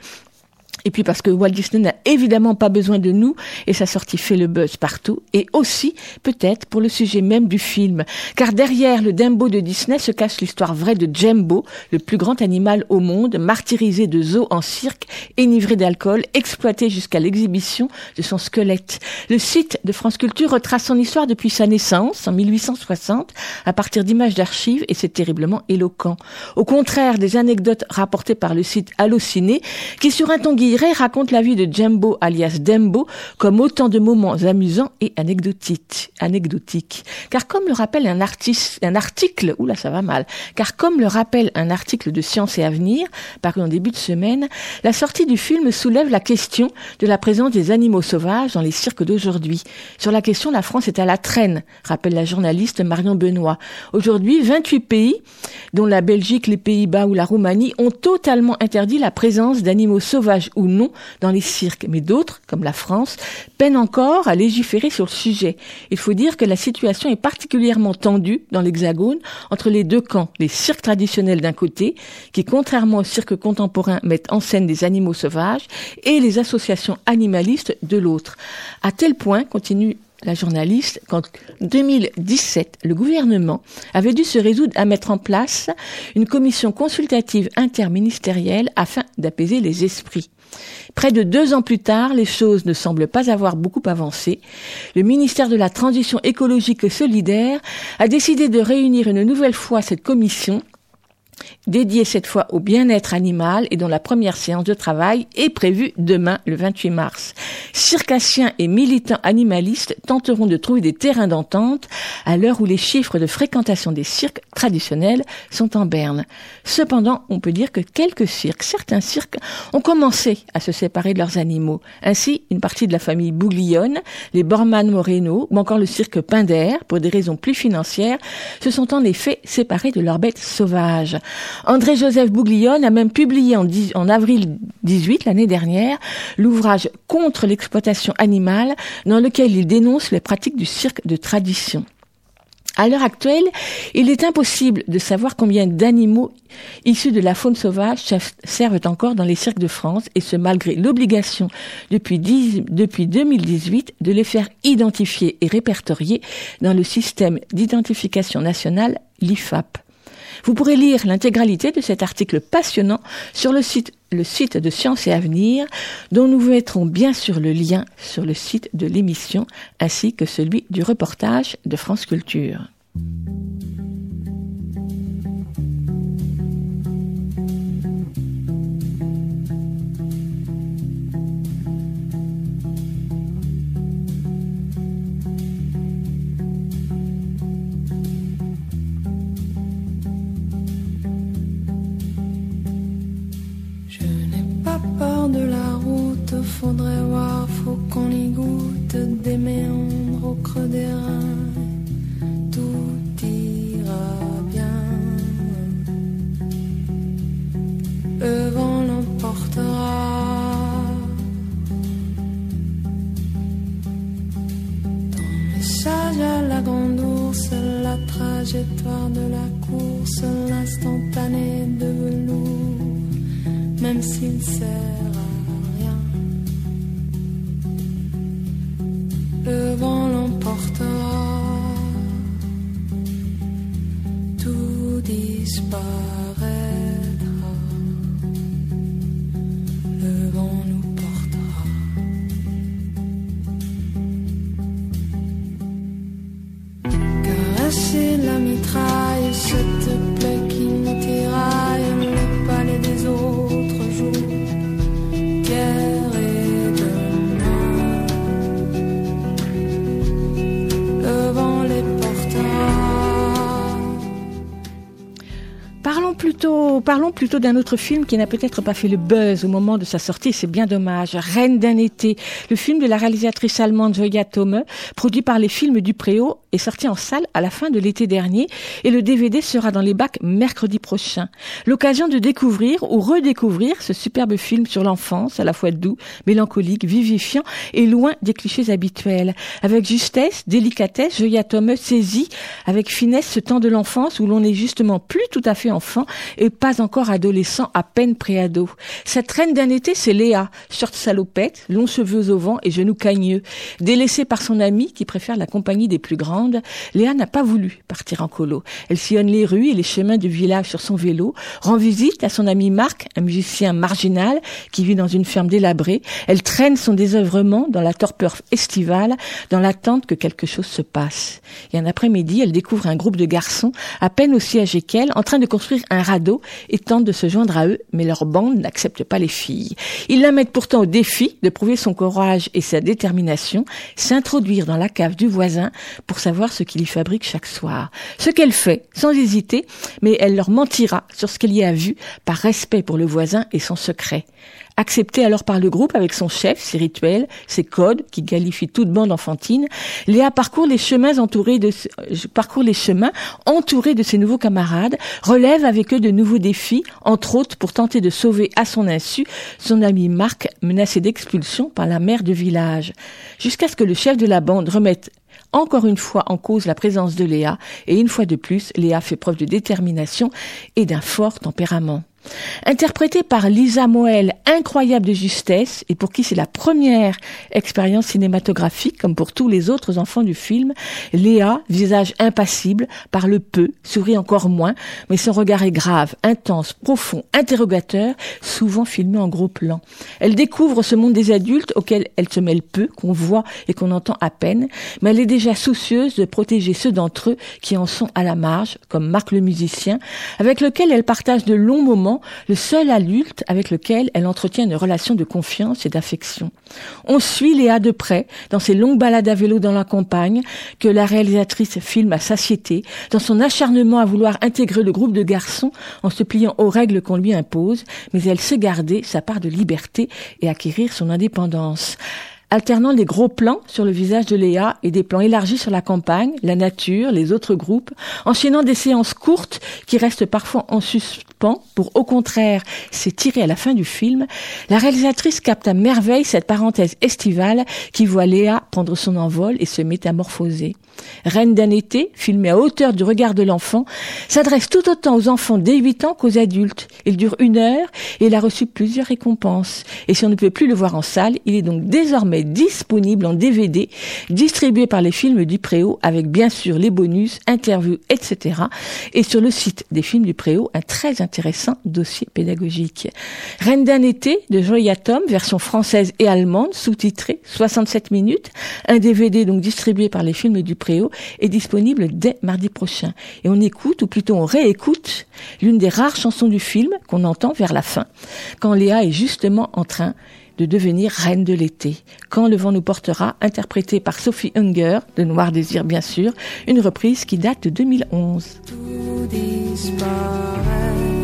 Et puis parce que Walt Disney n'a évidemment pas besoin de nous et sa sortie fait le buzz partout. Et aussi, peut-être, pour le sujet même du film. Car derrière le Dumbo de Disney se cache l'histoire vraie de Jumbo, le plus grand animal au monde, martyrisé de zoo en cirque, enivré d'alcool, exploité jusqu'à l'exhibition de son squelette. Le site de France Culture retrace son histoire depuis sa naissance, en 1860, à partir d'images d'archives et c'est terriblement éloquent. Au contraire des anecdotes rapportées par le site Allociné, qui sur un ton raconte la vie de Jumbo alias Dembo comme autant de moments amusants et anecdotiques. anecdotiques. Car comme le rappelle un, article, ça va mal, car comme le rappelle un article de Science et Avenir, paru en début de semaine, la sortie du film soulève la question de la présence des animaux sauvages dans les cirques d'aujourd'hui. Sur la question, la France est à la traîne, rappelle la journaliste Marion Benoît. Aujourd'hui, 28 pays, dont la Belgique, les Pays-Bas ou la Roumanie, ont totalement interdit la présence d'animaux sauvages ou non dans les cirques, mais d'autres, comme la France, peinent encore à légiférer sur le sujet. Il faut dire que la situation est particulièrement tendue dans l'Hexagone entre les deux camps, les cirques traditionnels d'un côté, qui contrairement aux cirques contemporains mettent en scène des animaux sauvages, et les associations animalistes de l'autre. À tel point, continue la journaliste, qu'en 2017, le gouvernement avait dû se résoudre à mettre en place une commission consultative interministérielle afin d'apaiser les esprits. Près de deux ans plus tard, les choses ne semblent pas avoir beaucoup avancé. Le ministère de la Transition écologique et solidaire a décidé de réunir une nouvelle fois cette commission dédiée cette fois au bien-être animal et dont la première séance de travail est prévue demain, le 28 mars. Circassiens et militants animalistes tenteront de trouver des terrains d'entente à l'heure où les chiffres de fréquentation des cirques traditionnels sont en berne. Cependant, on peut dire que quelques cirques, certains cirques, ont commencé à se séparer de leurs animaux. Ainsi, une partie de la famille Bouglione, les Borman Moreno ou encore le cirque Pinder, pour des raisons plus financières, se sont en effet séparés de leurs bêtes sauvages. André-Joseph Bouglione a même publié en, avril 18, l'année dernière, l'ouvrage Contre l'exploitation animale, dans lequel il dénonce les pratiques du cirque de tradition. À l'heure actuelle, il est impossible de savoir combien d'animaux issus de la faune sauvage servent encore dans les cirques de France, et ce malgré l'obligation depuis, 10 depuis 2018 de les faire identifier et répertorier dans le système d'identification nationale, l'IFAP. Vous pourrez lire l'intégralité de cet article passionnant sur le site, de Science et Avenir, dont nous vous mettrons bien sûr le lien sur le site de l'émission, ainsi que celui du reportage de France Culture. Faudrait voir, faut qu'on y goûte des méandres au creux des reins. Tout ira bien. Le vent l'emportera. Ton message à la grande ours, la trajectoire de la course, l'instantané de velours même s'il sert le vent l'emportera, tout disparaîtra, le vent nous portera. Caresser la mitraille, parlons plutôt d'un autre film qui n'a peut-être pas fait le buzz au moment de sa sortie, c'est bien dommage. Reine d'un été, le film de la réalisatrice allemande Joya Tome, produit par les films du Préau, est sorti en salle à la fin de l'été dernier et le DVD sera dans les bacs mercredi prochain. L'occasion de découvrir ou redécouvrir ce superbe film sur l'enfance, à la fois doux, mélancolique, vivifiant et loin des clichés habituels. Avec justesse, délicatesse, Joya Tome saisit avec finesse ce temps de l'enfance où l'on est justement plus tout à fait enfant et pas encore adolescent, à peine préado. Cette reine d'un été, c'est Léa, short salopette, longs cheveux au vent et genoux cagneux. Délaissée par son amie qui préfère la compagnie des plus grandes, Léa n'a pas voulu partir en colo. Elle sillonne les rues et les chemins du village sur son vélo, rend visite à son ami Marc, un musicien marginal qui vit dans une ferme délabrée. Elle traîne son désœuvrement dans la torpeur estivale, dans l'attente que quelque chose se passe. Et un après-midi, elle découvre un groupe de garçons, à peine aussi âgés qu'elle, en train de construire un et tente de se joindre à eux, mais leur bande n'accepte pas les filles. Ils la mettent pourtant au défi de prouver son courage et sa détermination, s'introduire dans la cave du voisin pour savoir ce qu'il y fabrique chaque soir. Ce qu'elle fait, sans hésiter, mais elle leur mentira sur ce qu'elle y a vu, par respect pour le voisin et son secret. Acceptée alors par le groupe avec son chef, ses rituels, ses codes, qui qualifient toute bande enfantine, Léa parcourt les chemins entourés de, euh, parcourt les chemins entourés de ses nouveaux camarades, relève avec eux de nouveaux défis, entre autres pour tenter de sauver à son insu son ami Marc, menacé d'expulsion par la mère de village. Jusqu'à ce que le chef de la bande remette encore une fois en cause la présence de Léa, et une fois de plus, Léa fait preuve de détermination et d'un fort tempérament. Interprétée par Lisa Moel, incroyable de justesse, et pour qui c'est la première expérience cinématographique, comme pour tous les autres enfants du film, Léa, visage impassible, parle peu, sourit encore moins, mais son regard est grave, intense, profond, interrogateur, souvent filmé en gros plan. Elle découvre ce monde des adultes auquel elle se mêle peu, qu'on voit et qu'on entend à peine, mais elle est déjà soucieuse de protéger ceux d'entre eux qui en sont à la marge, comme Marc le musicien, avec lequel elle partage de longs moments le seul adulte avec lequel elle entretient une relation de confiance et d'affection. On suit Léa de près dans ses longues balades à vélo dans la campagne que la réalisatrice filme à satiété, dans son acharnement à vouloir intégrer le groupe de garçons en se pliant aux règles qu'on lui impose, mais elle sait garder sa part de liberté et acquérir son indépendance alternant les gros plans sur le visage de Léa et des plans élargis sur la campagne, la nature, les autres groupes, enchaînant des séances courtes qui restent parfois en suspens pour au contraire s'étirer à la fin du film, la réalisatrice capte à merveille cette parenthèse estivale qui voit Léa prendre son envol et se métamorphoser. Reine d'un été, filmée à hauteur du regard de l'enfant, s'adresse tout autant aux enfants dès 8 ans qu'aux adultes. Il dure une heure et il a reçu plusieurs récompenses. Et si on ne peut plus le voir en salle, il est donc désormais disponible en DVD, distribué par les films du Préau avec bien sûr les bonus, interviews, etc. Et sur le site des films du Préau, un très intéressant dossier pédagogique. Reine d'un été de Joya Tom, version française et allemande, sous-titrée, 67 minutes. Un DVD donc distribué par les films du Préau est disponible dès mardi prochain. Et on écoute, ou plutôt on réécoute, l'une des rares chansons du film qu'on entend vers la fin, quand Léa est justement en train de devenir reine de l'été. Quand le vent nous portera, interprétée par Sophie Unger, de Noir Désir bien sûr, une reprise qui date de 2011. Tout disparaîtra.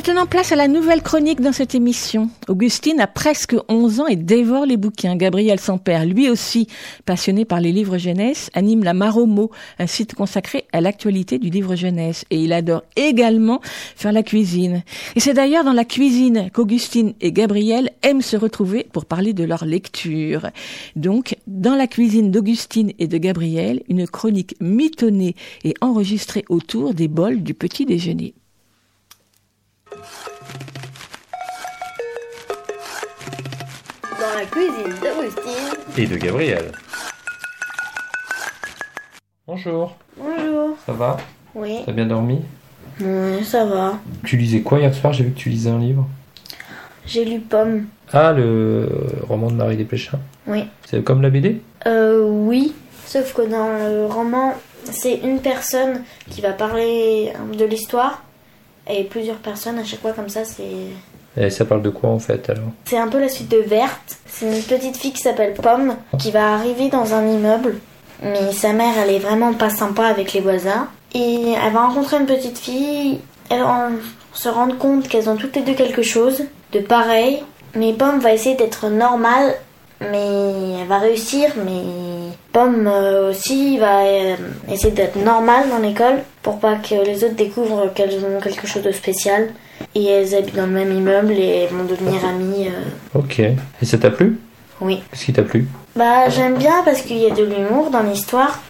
Maintenant, place à la nouvelle chronique dans cette émission. Augustine a presque 11 ans et dévore les bouquins. Gabriel Sampère, lui aussi passionné par les livres jeunesse, anime la Maromo, un site consacré à l'actualité du livre jeunesse. Et il adore également faire la cuisine. Et c'est d'ailleurs dans la cuisine qu'Augustine et Gabriel aiment se retrouver pour parler de leur lecture. Donc, dans la cuisine d'Augustine et de Gabriel, une chronique mitonnée et enregistrée autour des bols du petit déjeuner. Dans la cuisine d'Augustine. Et de Gabriel. Bonjour, Bonjour. ça va? Oui. T'as bien dormi? Oui, ça va. Tu lisais quoi hier soir? J'ai vu que tu lisais un livre. J'ai lu Pomme. Ah, le roman de Marie Desplechin. Oui. C'est comme la BD Euh, oui. Sauf que dans le roman, c'est une personne qui va parler de l'histoire. Et plusieurs personnes à chaque fois comme ça, c'est... Et ça parle de quoi en fait alors? C'est un peu la suite de Verte. C'est une petite fille qui s'appelle Pomme qui va arriver dans un immeuble. Mais sa mère, elle est vraiment pas sympa avec les voisins. Et elle va rencontrer une petite fille. Elle va se rendre compte qu'elles ont toutes les deux quelque chose de pareil. Mais Pomme va essayer d'être normale. Mais elle va réussir. Mais Pomme euh, aussi va euh, essayer d'être normale dans l'école. Pour pas que les autres découvrent qu'elles ont quelque chose de spécial. Et elles habitent dans le même immeuble et elles vont devenir amies. euh, Ok. Et ça t'a plu? Oui. Qu'est-ce qui t'a plu? Bah, j'aime bien parce qu'il y a de l'humour dans l'histoire.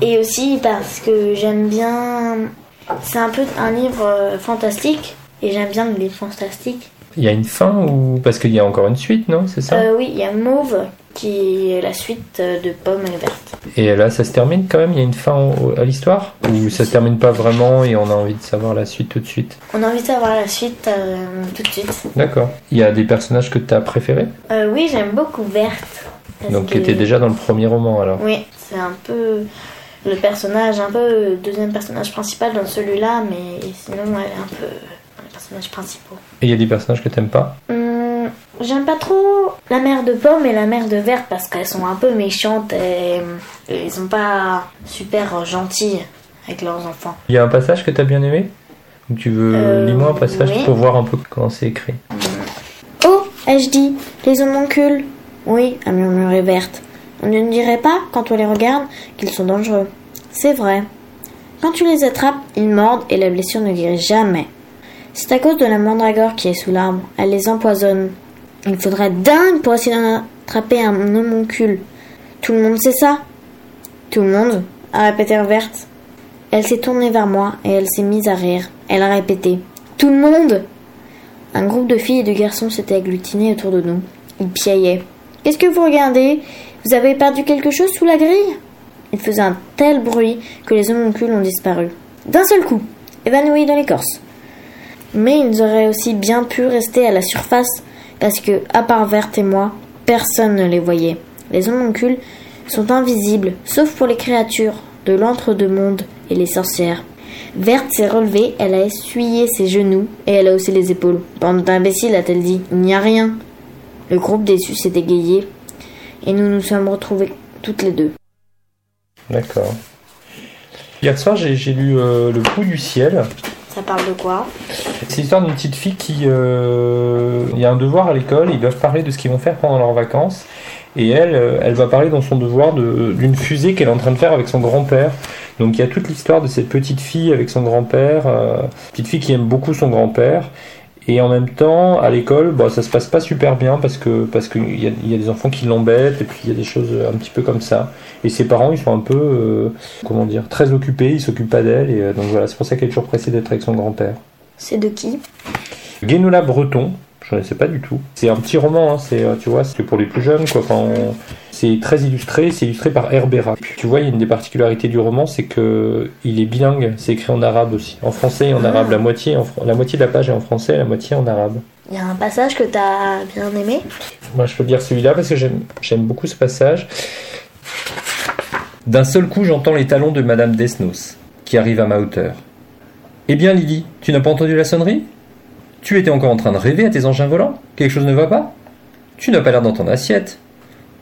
Et aussi parce que j'aime bien. C'est un peu un livre fantastique. Et j'aime bien les livres fantastiques. Il y a une fin ou parce qu'il y a encore une suite, non? C'est ça? Euh, oui, il y a Mauve qui est la suite de Pomme et Verte. Et là, ça se termine quand même Il y a une fin à l'histoire Ou ça se termine pas vraiment et on a envie de savoir la suite tout de suite? On a envie de savoir la suite euh, tout de suite. D'accord. Il y a des personnages que t'as préférés? Euh, oui, j'aime beaucoup Verte. Donc qui que- étaient déjà dans le premier roman alors Oui, c'est un peu le personnage, un peu deuxième personnage principal dans celui-là, mais sinon, elle est un peu les personnages principaux. Et il y a des personnages que t'aimes pas? Hum, J'aime pas trop la mère de Pomme et la mère de Verte parce qu'elles sont un peu méchantes et, et ils sont pas super gentilles avec leurs enfants. Il y a un passage que t'as bien aimé? Tu veux Euh, lis-moi un passage oui. pour voir un peu comment c'est écrit? Oh, ai-je dit, les homoncules Oui, a murmuré Verte. On ne dirait pas, quand on les regarde, qu'ils sont dangereux. C'est vrai. Quand tu les attrapes, ils mordent et la blessure ne guérit jamais. C'est à cause de la mandragore qui est sous l'arbre. Elle les empoisonne. Il faudrait dingue pour essayer d'en attraper un homoncule. Tout le monde sait ça Tout le monde a répété Verte. Elle s'est tournée vers moi et elle s'est mise à rire. Elle a répété Tout le monde un groupe de filles et de garçons s'était agglutiné autour de nous. Ils piaillaient. Qu'est-ce que vous regardez? Vous avez perdu quelque chose sous la grille? Ils faisaient un tel bruit que les homoncules ont disparu. D'un seul coup, évanouis dans l'écorce. Mais ils auraient aussi bien pu rester à la surface parce que, à part Verte et moi, personne ne les voyait. Les homoncules sont invisibles, sauf pour les créatures de l'entre-deux-mondes et les sorcières. Verte s'est relevée, elle a essuyé ses genoux et elle a haussé les épaules. Bande d'imbéciles, a-t-elle dit. Il n'y a rien. Le groupe déçu s'est égayé et nous nous sommes retrouvés toutes les deux. D'accord. Hier soir, j'ai lu euh, Le Pouls du ciel. Ça parle de quoi C'est l'histoire d'une petite fille qui. euh, Il y a un devoir à l'école, ils doivent parler de ce qu'ils vont faire pendant leurs vacances. Et elle, euh, elle va parler dans son devoir de- d'une fusée qu'elle est en train de faire avec son grand-père. Donc il y a toute l'histoire de cette petite fille avec son grand-père, euh, petite fille qui aime beaucoup son grand-père. Et en même temps, à l'école, bah, ça se passe pas super bien parce que parce qu'il y a, y a des enfants qui l'embêtent et puis il y a des choses un petit peu comme ça. Et ses parents, ils sont un peu, euh, comment dire, très occupés, ils s'occupent pas d'elle. Et euh, donc voilà, c'est pour ça qu'elle est toujours pressée d'être avec son grand-père. C'est de qui? Guénola Breton, je connaissais pas du tout. C'est un petit roman, hein, c'est, euh, tu vois, c'est pour les plus jeunes, quoi. Quand on- C'est très illustré, c'est illustré par Herbera. Puis, tu vois, il y a une des particularités du roman, c'est que il est bilingue, c'est écrit en arabe aussi. En français et en Ah. arabe, la moitié, en fr- la moitié de la page est en français, la moitié en arabe. Il y a un passage que t'as bien aimé? Moi, je peux dire celui-là parce que j'aime, j'aime beaucoup ce passage. D'un seul coup, j'entends les talons de Madame Desnos, qui arrive à ma hauteur. Eh bien, Lily, tu n'as pas entendu la sonnerie? Tu étais encore en train de rêver à tes engins volants Quelque chose ne va pas Tu n'as pas l'air dans ton assiette.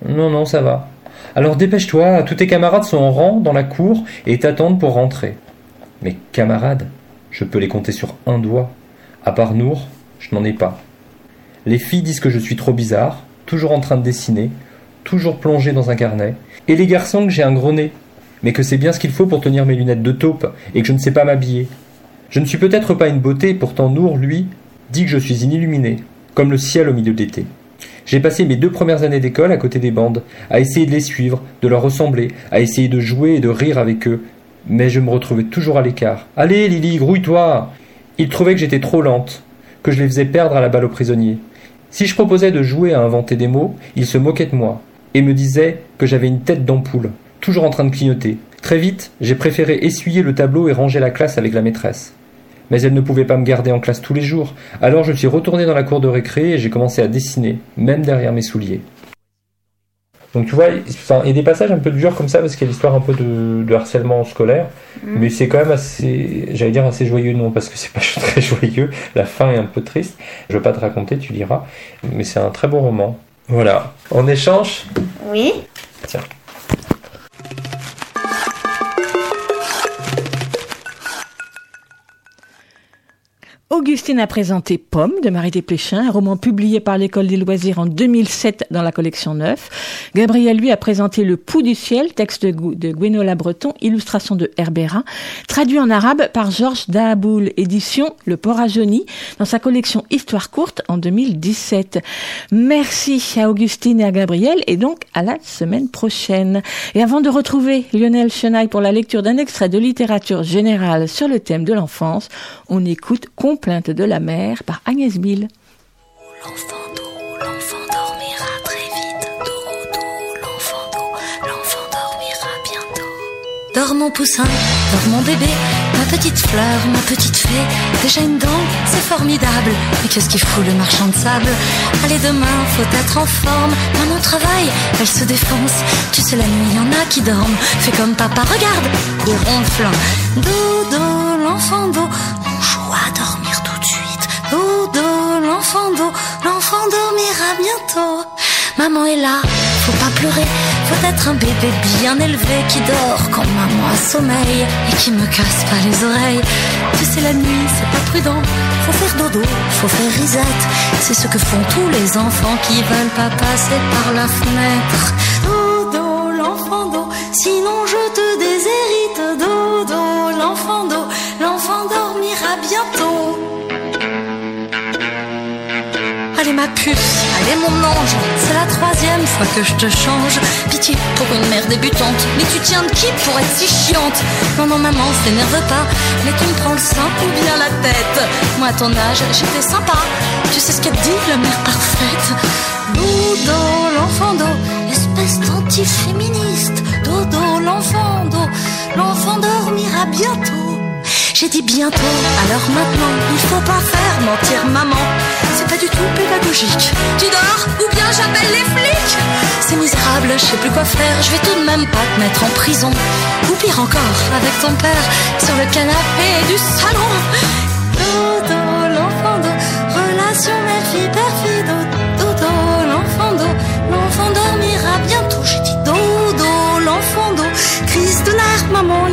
Non, non, ça va. Alors dépêche-toi, tous tes camarades sont en rang dans la cour et t'attendent pour rentrer. Mes camarades, je peux les compter sur un doigt. À part Nour, je n'en ai pas. Les filles disent que je suis trop bizarre, toujours en train de dessiner, toujours plongé dans un carnet, et les garçons que j'ai un gros nez, mais que c'est bien ce qu'il faut pour tenir mes lunettes de taupe et que je ne sais pas m'habiller. Je ne suis peut-être pas une beauté, pourtant Nour, lui, dit que je suis inilluminé, comme le ciel au milieu de l'été. J'ai passé mes deux premières années d'école à côté des bandes, à essayer de les suivre, de leur ressembler, à essayer de jouer et de rire avec eux, mais je me retrouvais toujours à l'écart. Allez, Lily, grouille-toi Ils trouvaient que j'étais trop lente, que je les faisais perdre à la balle aux prisonniers. Si je proposais de jouer à inventer des mots, ils se moquaient de moi, et me disaient que j'avais une tête d'ampoule, toujours en train de clignoter. Très vite, j'ai préféré essuyer le tableau et ranger la classe avec la maîtresse. Mais elle ne pouvait pas me garder en classe tous les jours, alors je suis retourné dans la cour de récré et j'ai commencé à dessiner, même derrière mes souliers. Donc tu vois, il y a des passages un peu durs comme ça parce qu'il y a l'histoire un peu de, de harcèlement scolaire, Mhm. mais c'est quand même assez, j'allais dire assez joyeux non parce que c'est pas très joyeux, la fin est un peu triste. Je veux pas te raconter, tu liras, mais c'est un très beau roman. Voilà. En échange, Oui. tiens. Augustine a présenté Pomme de Marie Desplechin, un roman publié par l'École des loisirs en 2007 dans la collection 9. Gabriel, lui, a présenté Le Pouls du ciel, texte de, Gwenola Breton, illustration de Herbera, traduit en arabe par Georges Dahaboul, édition Le Port à Jauny, dans sa collection Histoire courte en 2017. Merci à Augustine et à Gabriel, et donc à la semaine prochaine. Et avant de retrouver Lionel Chenaille pour la lecture d'un extrait de littérature générale sur le thème de l'enfance, on écoute Complainte de la mer par Agnès Bill. L'enfant dormira très vite. L'enfant d'eau, l'enfant dormira bientôt. Dors mon poussin, dors mon bébé, ma petite fleur, ma petite fée. Déjà une dent, c'est formidable. Mais qu'est-ce qu'il fout le marchand de sable? Allez demain, faut être en forme. Maman travaille, elle se défonce. Tu sais la nuit, y en a qui dorment. Fais comme papa, regarde, il ronfle. Dodo, l'enfant d'eau, on joue à l'enfant d'eau, l'enfant dormira bientôt. Maman est là, faut pas pleurer, faut être un bébé bien élevé qui dort quand maman a sommeil et qui me casse pas les oreilles. Tu sais la nuit, c'est pas prudent, faut faire dodo, faut faire risette. C'est ce que font tous les enfants qui veulent pas passer par la fenêtre. Dodo, l'enfant d'eau, sinon je te déshérite. Dodo, l'enfant allez mon ange, c'est la troisième fois que je te change. Pitié pour une mère débutante, mais tu tiens de qui pour être si chiante? Non non maman, s'énerve pas, mais tu me prends le sein ou bien la tête. Moi à ton âge, j'étais sympa, tu sais ce qu'elle dit la mère parfaite? Dodo, l'enfant d'eau, espèce d'anti-féministe. Dodo, l'enfant d'eau, l'enfant dormira bientôt. J'ai dit bientôt, alors maintenant, il faut pas faire mentir maman. C'est pas du tout pédagogique. Tu dors ou bien j'appelle les flics? C'est misérable, je sais plus quoi faire, je vais tout de même pas te mettre en prison. Ou pire encore, avec ton père, sur le canapé du salon. Dodo, l'enfant d'eau, relation mère-fille, père-fille, dodo, l'enfant d'eau, l'enfant dormira bientôt. J'ai dit dodo, l'enfant d'eau, crise de nerfs, maman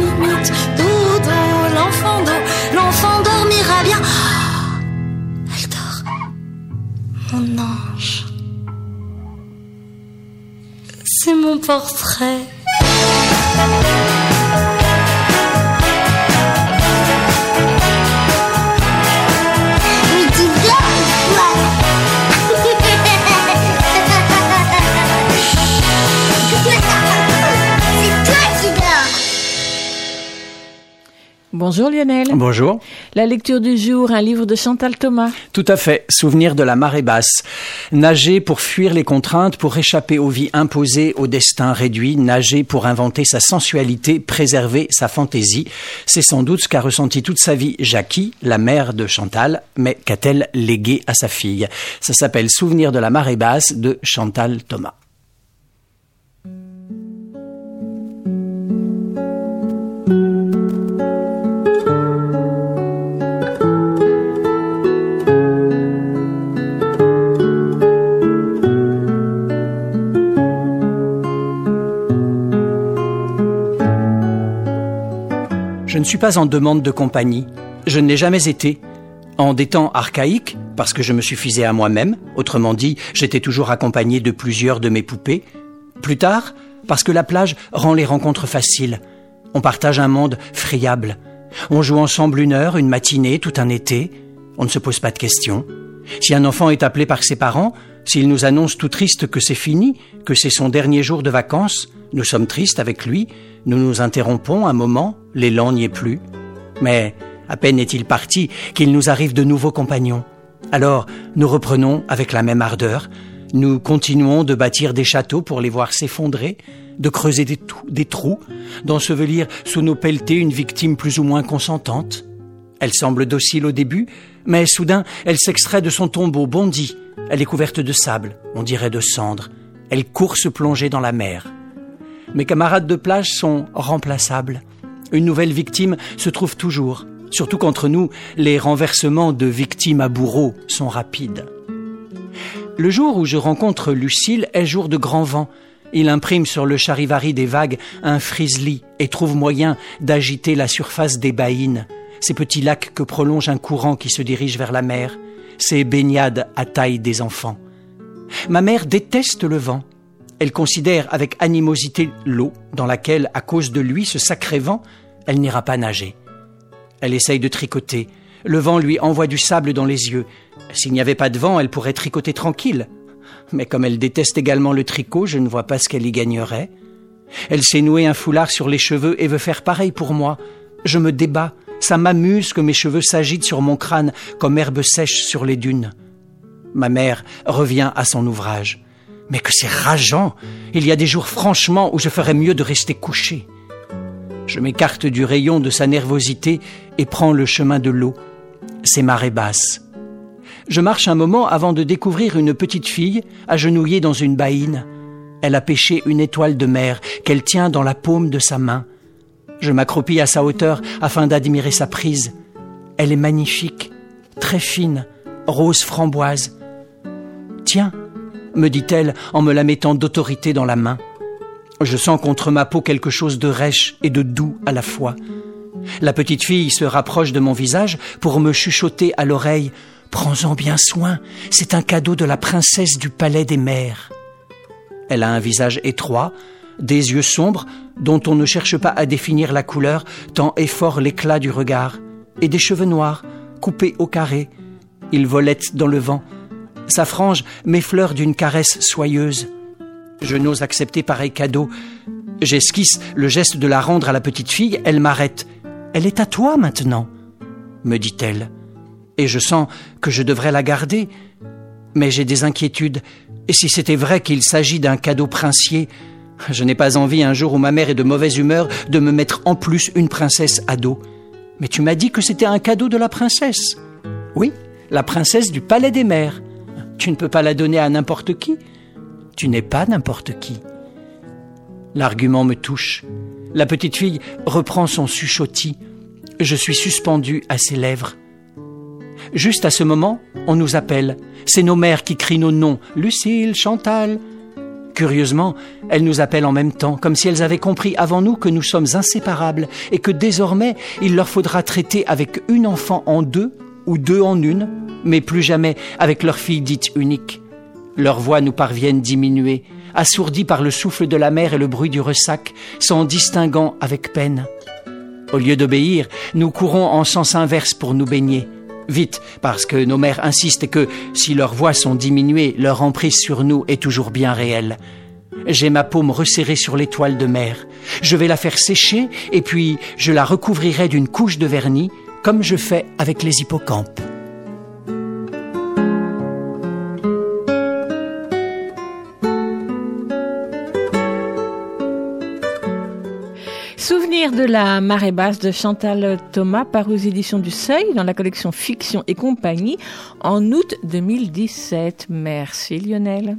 mon portrait. Bonjour Lionel. Bonjour. La lecture du jour, un livre de Chantal Thomas. Tout à fait. Souvenir de la marée basse. Nager pour fuir les contraintes, pour échapper aux vies imposées, au destin réduit. Nager pour inventer sa sensualité, préserver sa fantaisie. C'est sans doute ce qu'a ressenti toute sa vie Jackie, la mère de Chantal. Mais qu'a-t-elle légué à sa fille? Ça s'appelle Souvenir de la marée basse de Chantal Thomas. Je ne suis pas en demande de compagnie. Je ne l'ai jamais été. En des temps archaïques, parce que je me suffisais à moi-même, autrement dit, j'étais toujours accompagné de plusieurs de mes poupées. Plus tard, parce que la plage rend les rencontres faciles. On partage un monde friable. On joue ensemble une heure, une matinée, tout un été. On ne se pose pas de questions. Si un enfant est appelé par ses parents, s'il nous annonce tout triste que c'est fini, que c'est son dernier jour de vacances, nous sommes tristes avec lui, nous nous interrompons un moment, l'élan n'y est plus. Mais à peine est-il parti qu'il nous arrive de nouveaux compagnons. Alors nous reprenons avec la même ardeur, nous continuons de bâtir des châteaux pour les voir s'effondrer, de creuser des, trous, d'ensevelir sous nos pelletés une victime plus ou moins consentante. Elle semble docile au début, mais soudain elle s'extrait de son tombeau, bondit. Elle est couverte de sable, on dirait de cendres. Elle court se plonger dans la mer. Mes camarades de plage sont remplaçables. Une nouvelle victime se trouve toujours, surtout qu'entre nous, les renversements de victimes à bourreaux sont rapides. Le jour où je rencontre Lucille est jour de grand vent. Il imprime sur le charivari des vagues un frisli et trouve moyen d'agiter la surface des baïnes, ces petits lacs que prolonge un courant qui se dirige vers la mer, ces baignades à taille des enfants. Ma mère déteste le vent. Elle considère avec animosité l'eau dans laquelle, à cause de lui, ce sacré vent, elle n'ira pas nager. Elle essaye de tricoter. Le vent lui envoie du sable dans les yeux. S'il n'y avait pas de vent, elle pourrait tricoter tranquille. Mais comme elle déteste également le tricot, je ne vois pas ce qu'elle y gagnerait. Elle s'est nouée un foulard sur les cheveux et veut faire pareil pour moi. Je me débats. Ça m'amuse que mes cheveux s'agitent sur mon crâne comme herbe sèche sur les dunes. Ma mère revient à son ouvrage. Mais que c'est rageant. Il y a des jours franchement où je ferais mieux de rester couché. Je m'écarte du rayon de sa nervosité et prends le chemin de l'eau. C'est marée basse. Je marche un moment avant de découvrir une petite fille agenouillée dans une baïne. Elle a pêché une étoile de mer qu'elle tient dans la paume de sa main. Je m'accroupis à sa hauteur afin d'admirer sa prise. Elle est magnifique, très fine, rose framboise. Tiens, me dit-elle en me la mettant d'autorité dans la main. Je sens contre ma peau quelque chose de rêche et de doux à la fois. La petite fille se rapproche de mon visage pour me chuchoter à l'oreille Prends-en bien soin, c'est un cadeau de la princesse du palais des mers. Elle a un visage étroit, des yeux sombres dont on ne cherche pas à définir la couleur tant est fort l'éclat du regard, et des cheveux noirs, coupés au carré. Ils volettent dans le vent. Sa frange m'effleure d'une caresse soyeuse. Je n'ose accepter pareil cadeau. J'esquisse le geste de la rendre à la petite fille, elle m'arrête. Elle est à toi maintenant, me dit-elle et je sens que je devrais la garder. Mais j'ai des inquiétudes, et si c'était vrai qu'il s'agit d'un cadeau princier, je n'ai pas envie un jour où ma mère est de mauvaise humeur de me mettre en plus une princesse à dos. Mais tu m'as dit que c'était un cadeau de la princesse. Oui, la princesse du palais des mers. Tu ne peux pas la donner à n'importe qui. Tu n'es pas n'importe qui. L'argument me touche. La petite fille reprend son chuchotis. Je suis suspendu à ses lèvres. Juste à ce moment, on nous appelle. C'est nos mères qui crient nos noms. Lucille, Chantal. Curieusement, elles nous appellent en même temps, comme si elles avaient compris avant nous que nous sommes inséparables et que désormais il leur faudra traiter avec une enfant en deux ou deux en une, mais plus jamais avec leur fille dite unique. Leurs voix nous parviennent diminuées, assourdies par le souffle de la mer et le bruit du ressac, s'en distinguant avec peine. Au lieu d'obéir, nous courons en sens inverse pour nous baigner. Vite, parce que nos mères insistent que si leurs voix sont diminuées, leur emprise sur nous est toujours bien réelle. J'ai ma paume resserrée sur l'étoile de mer. Je vais la faire sécher et puis je la recouvrirai d'une couche de vernis, comme je fais avec les hippocampes. Souvenir de la marée basse de Chantal Thomas par aux éditions du Seuil dans la collection Fiction et compagnie en août 2017. Merci Lionel.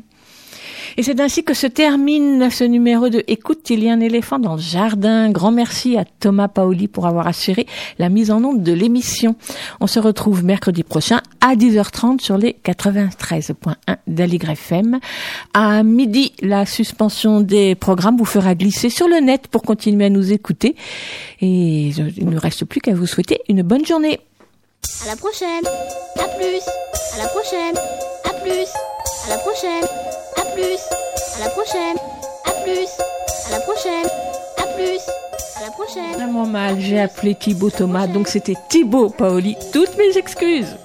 Et c'est ainsi que se termine ce numéro de Écoute, il y a un éléphant dans le jardin. Grand merci à Thomas Paoli pour avoir assuré la mise en onde de l'émission. On se retrouve mercredi prochain à 10h30 sur les 93.1 d'Aligre FM. À midi, la suspension des programmes vous fera glisser sur le net pour continuer à nous écouter. Et il ne reste plus qu'à vous souhaiter une bonne journée. À la prochaine. À plus. À la prochaine. À plus. À la prochaine. À plus. À la prochaine. À plus. À la prochaine. À plus. À la prochaine. Vraiment mal, j'ai appelé Thibaut Thomas, donc c'était Thibaut Paoli. Toutes mes excuses.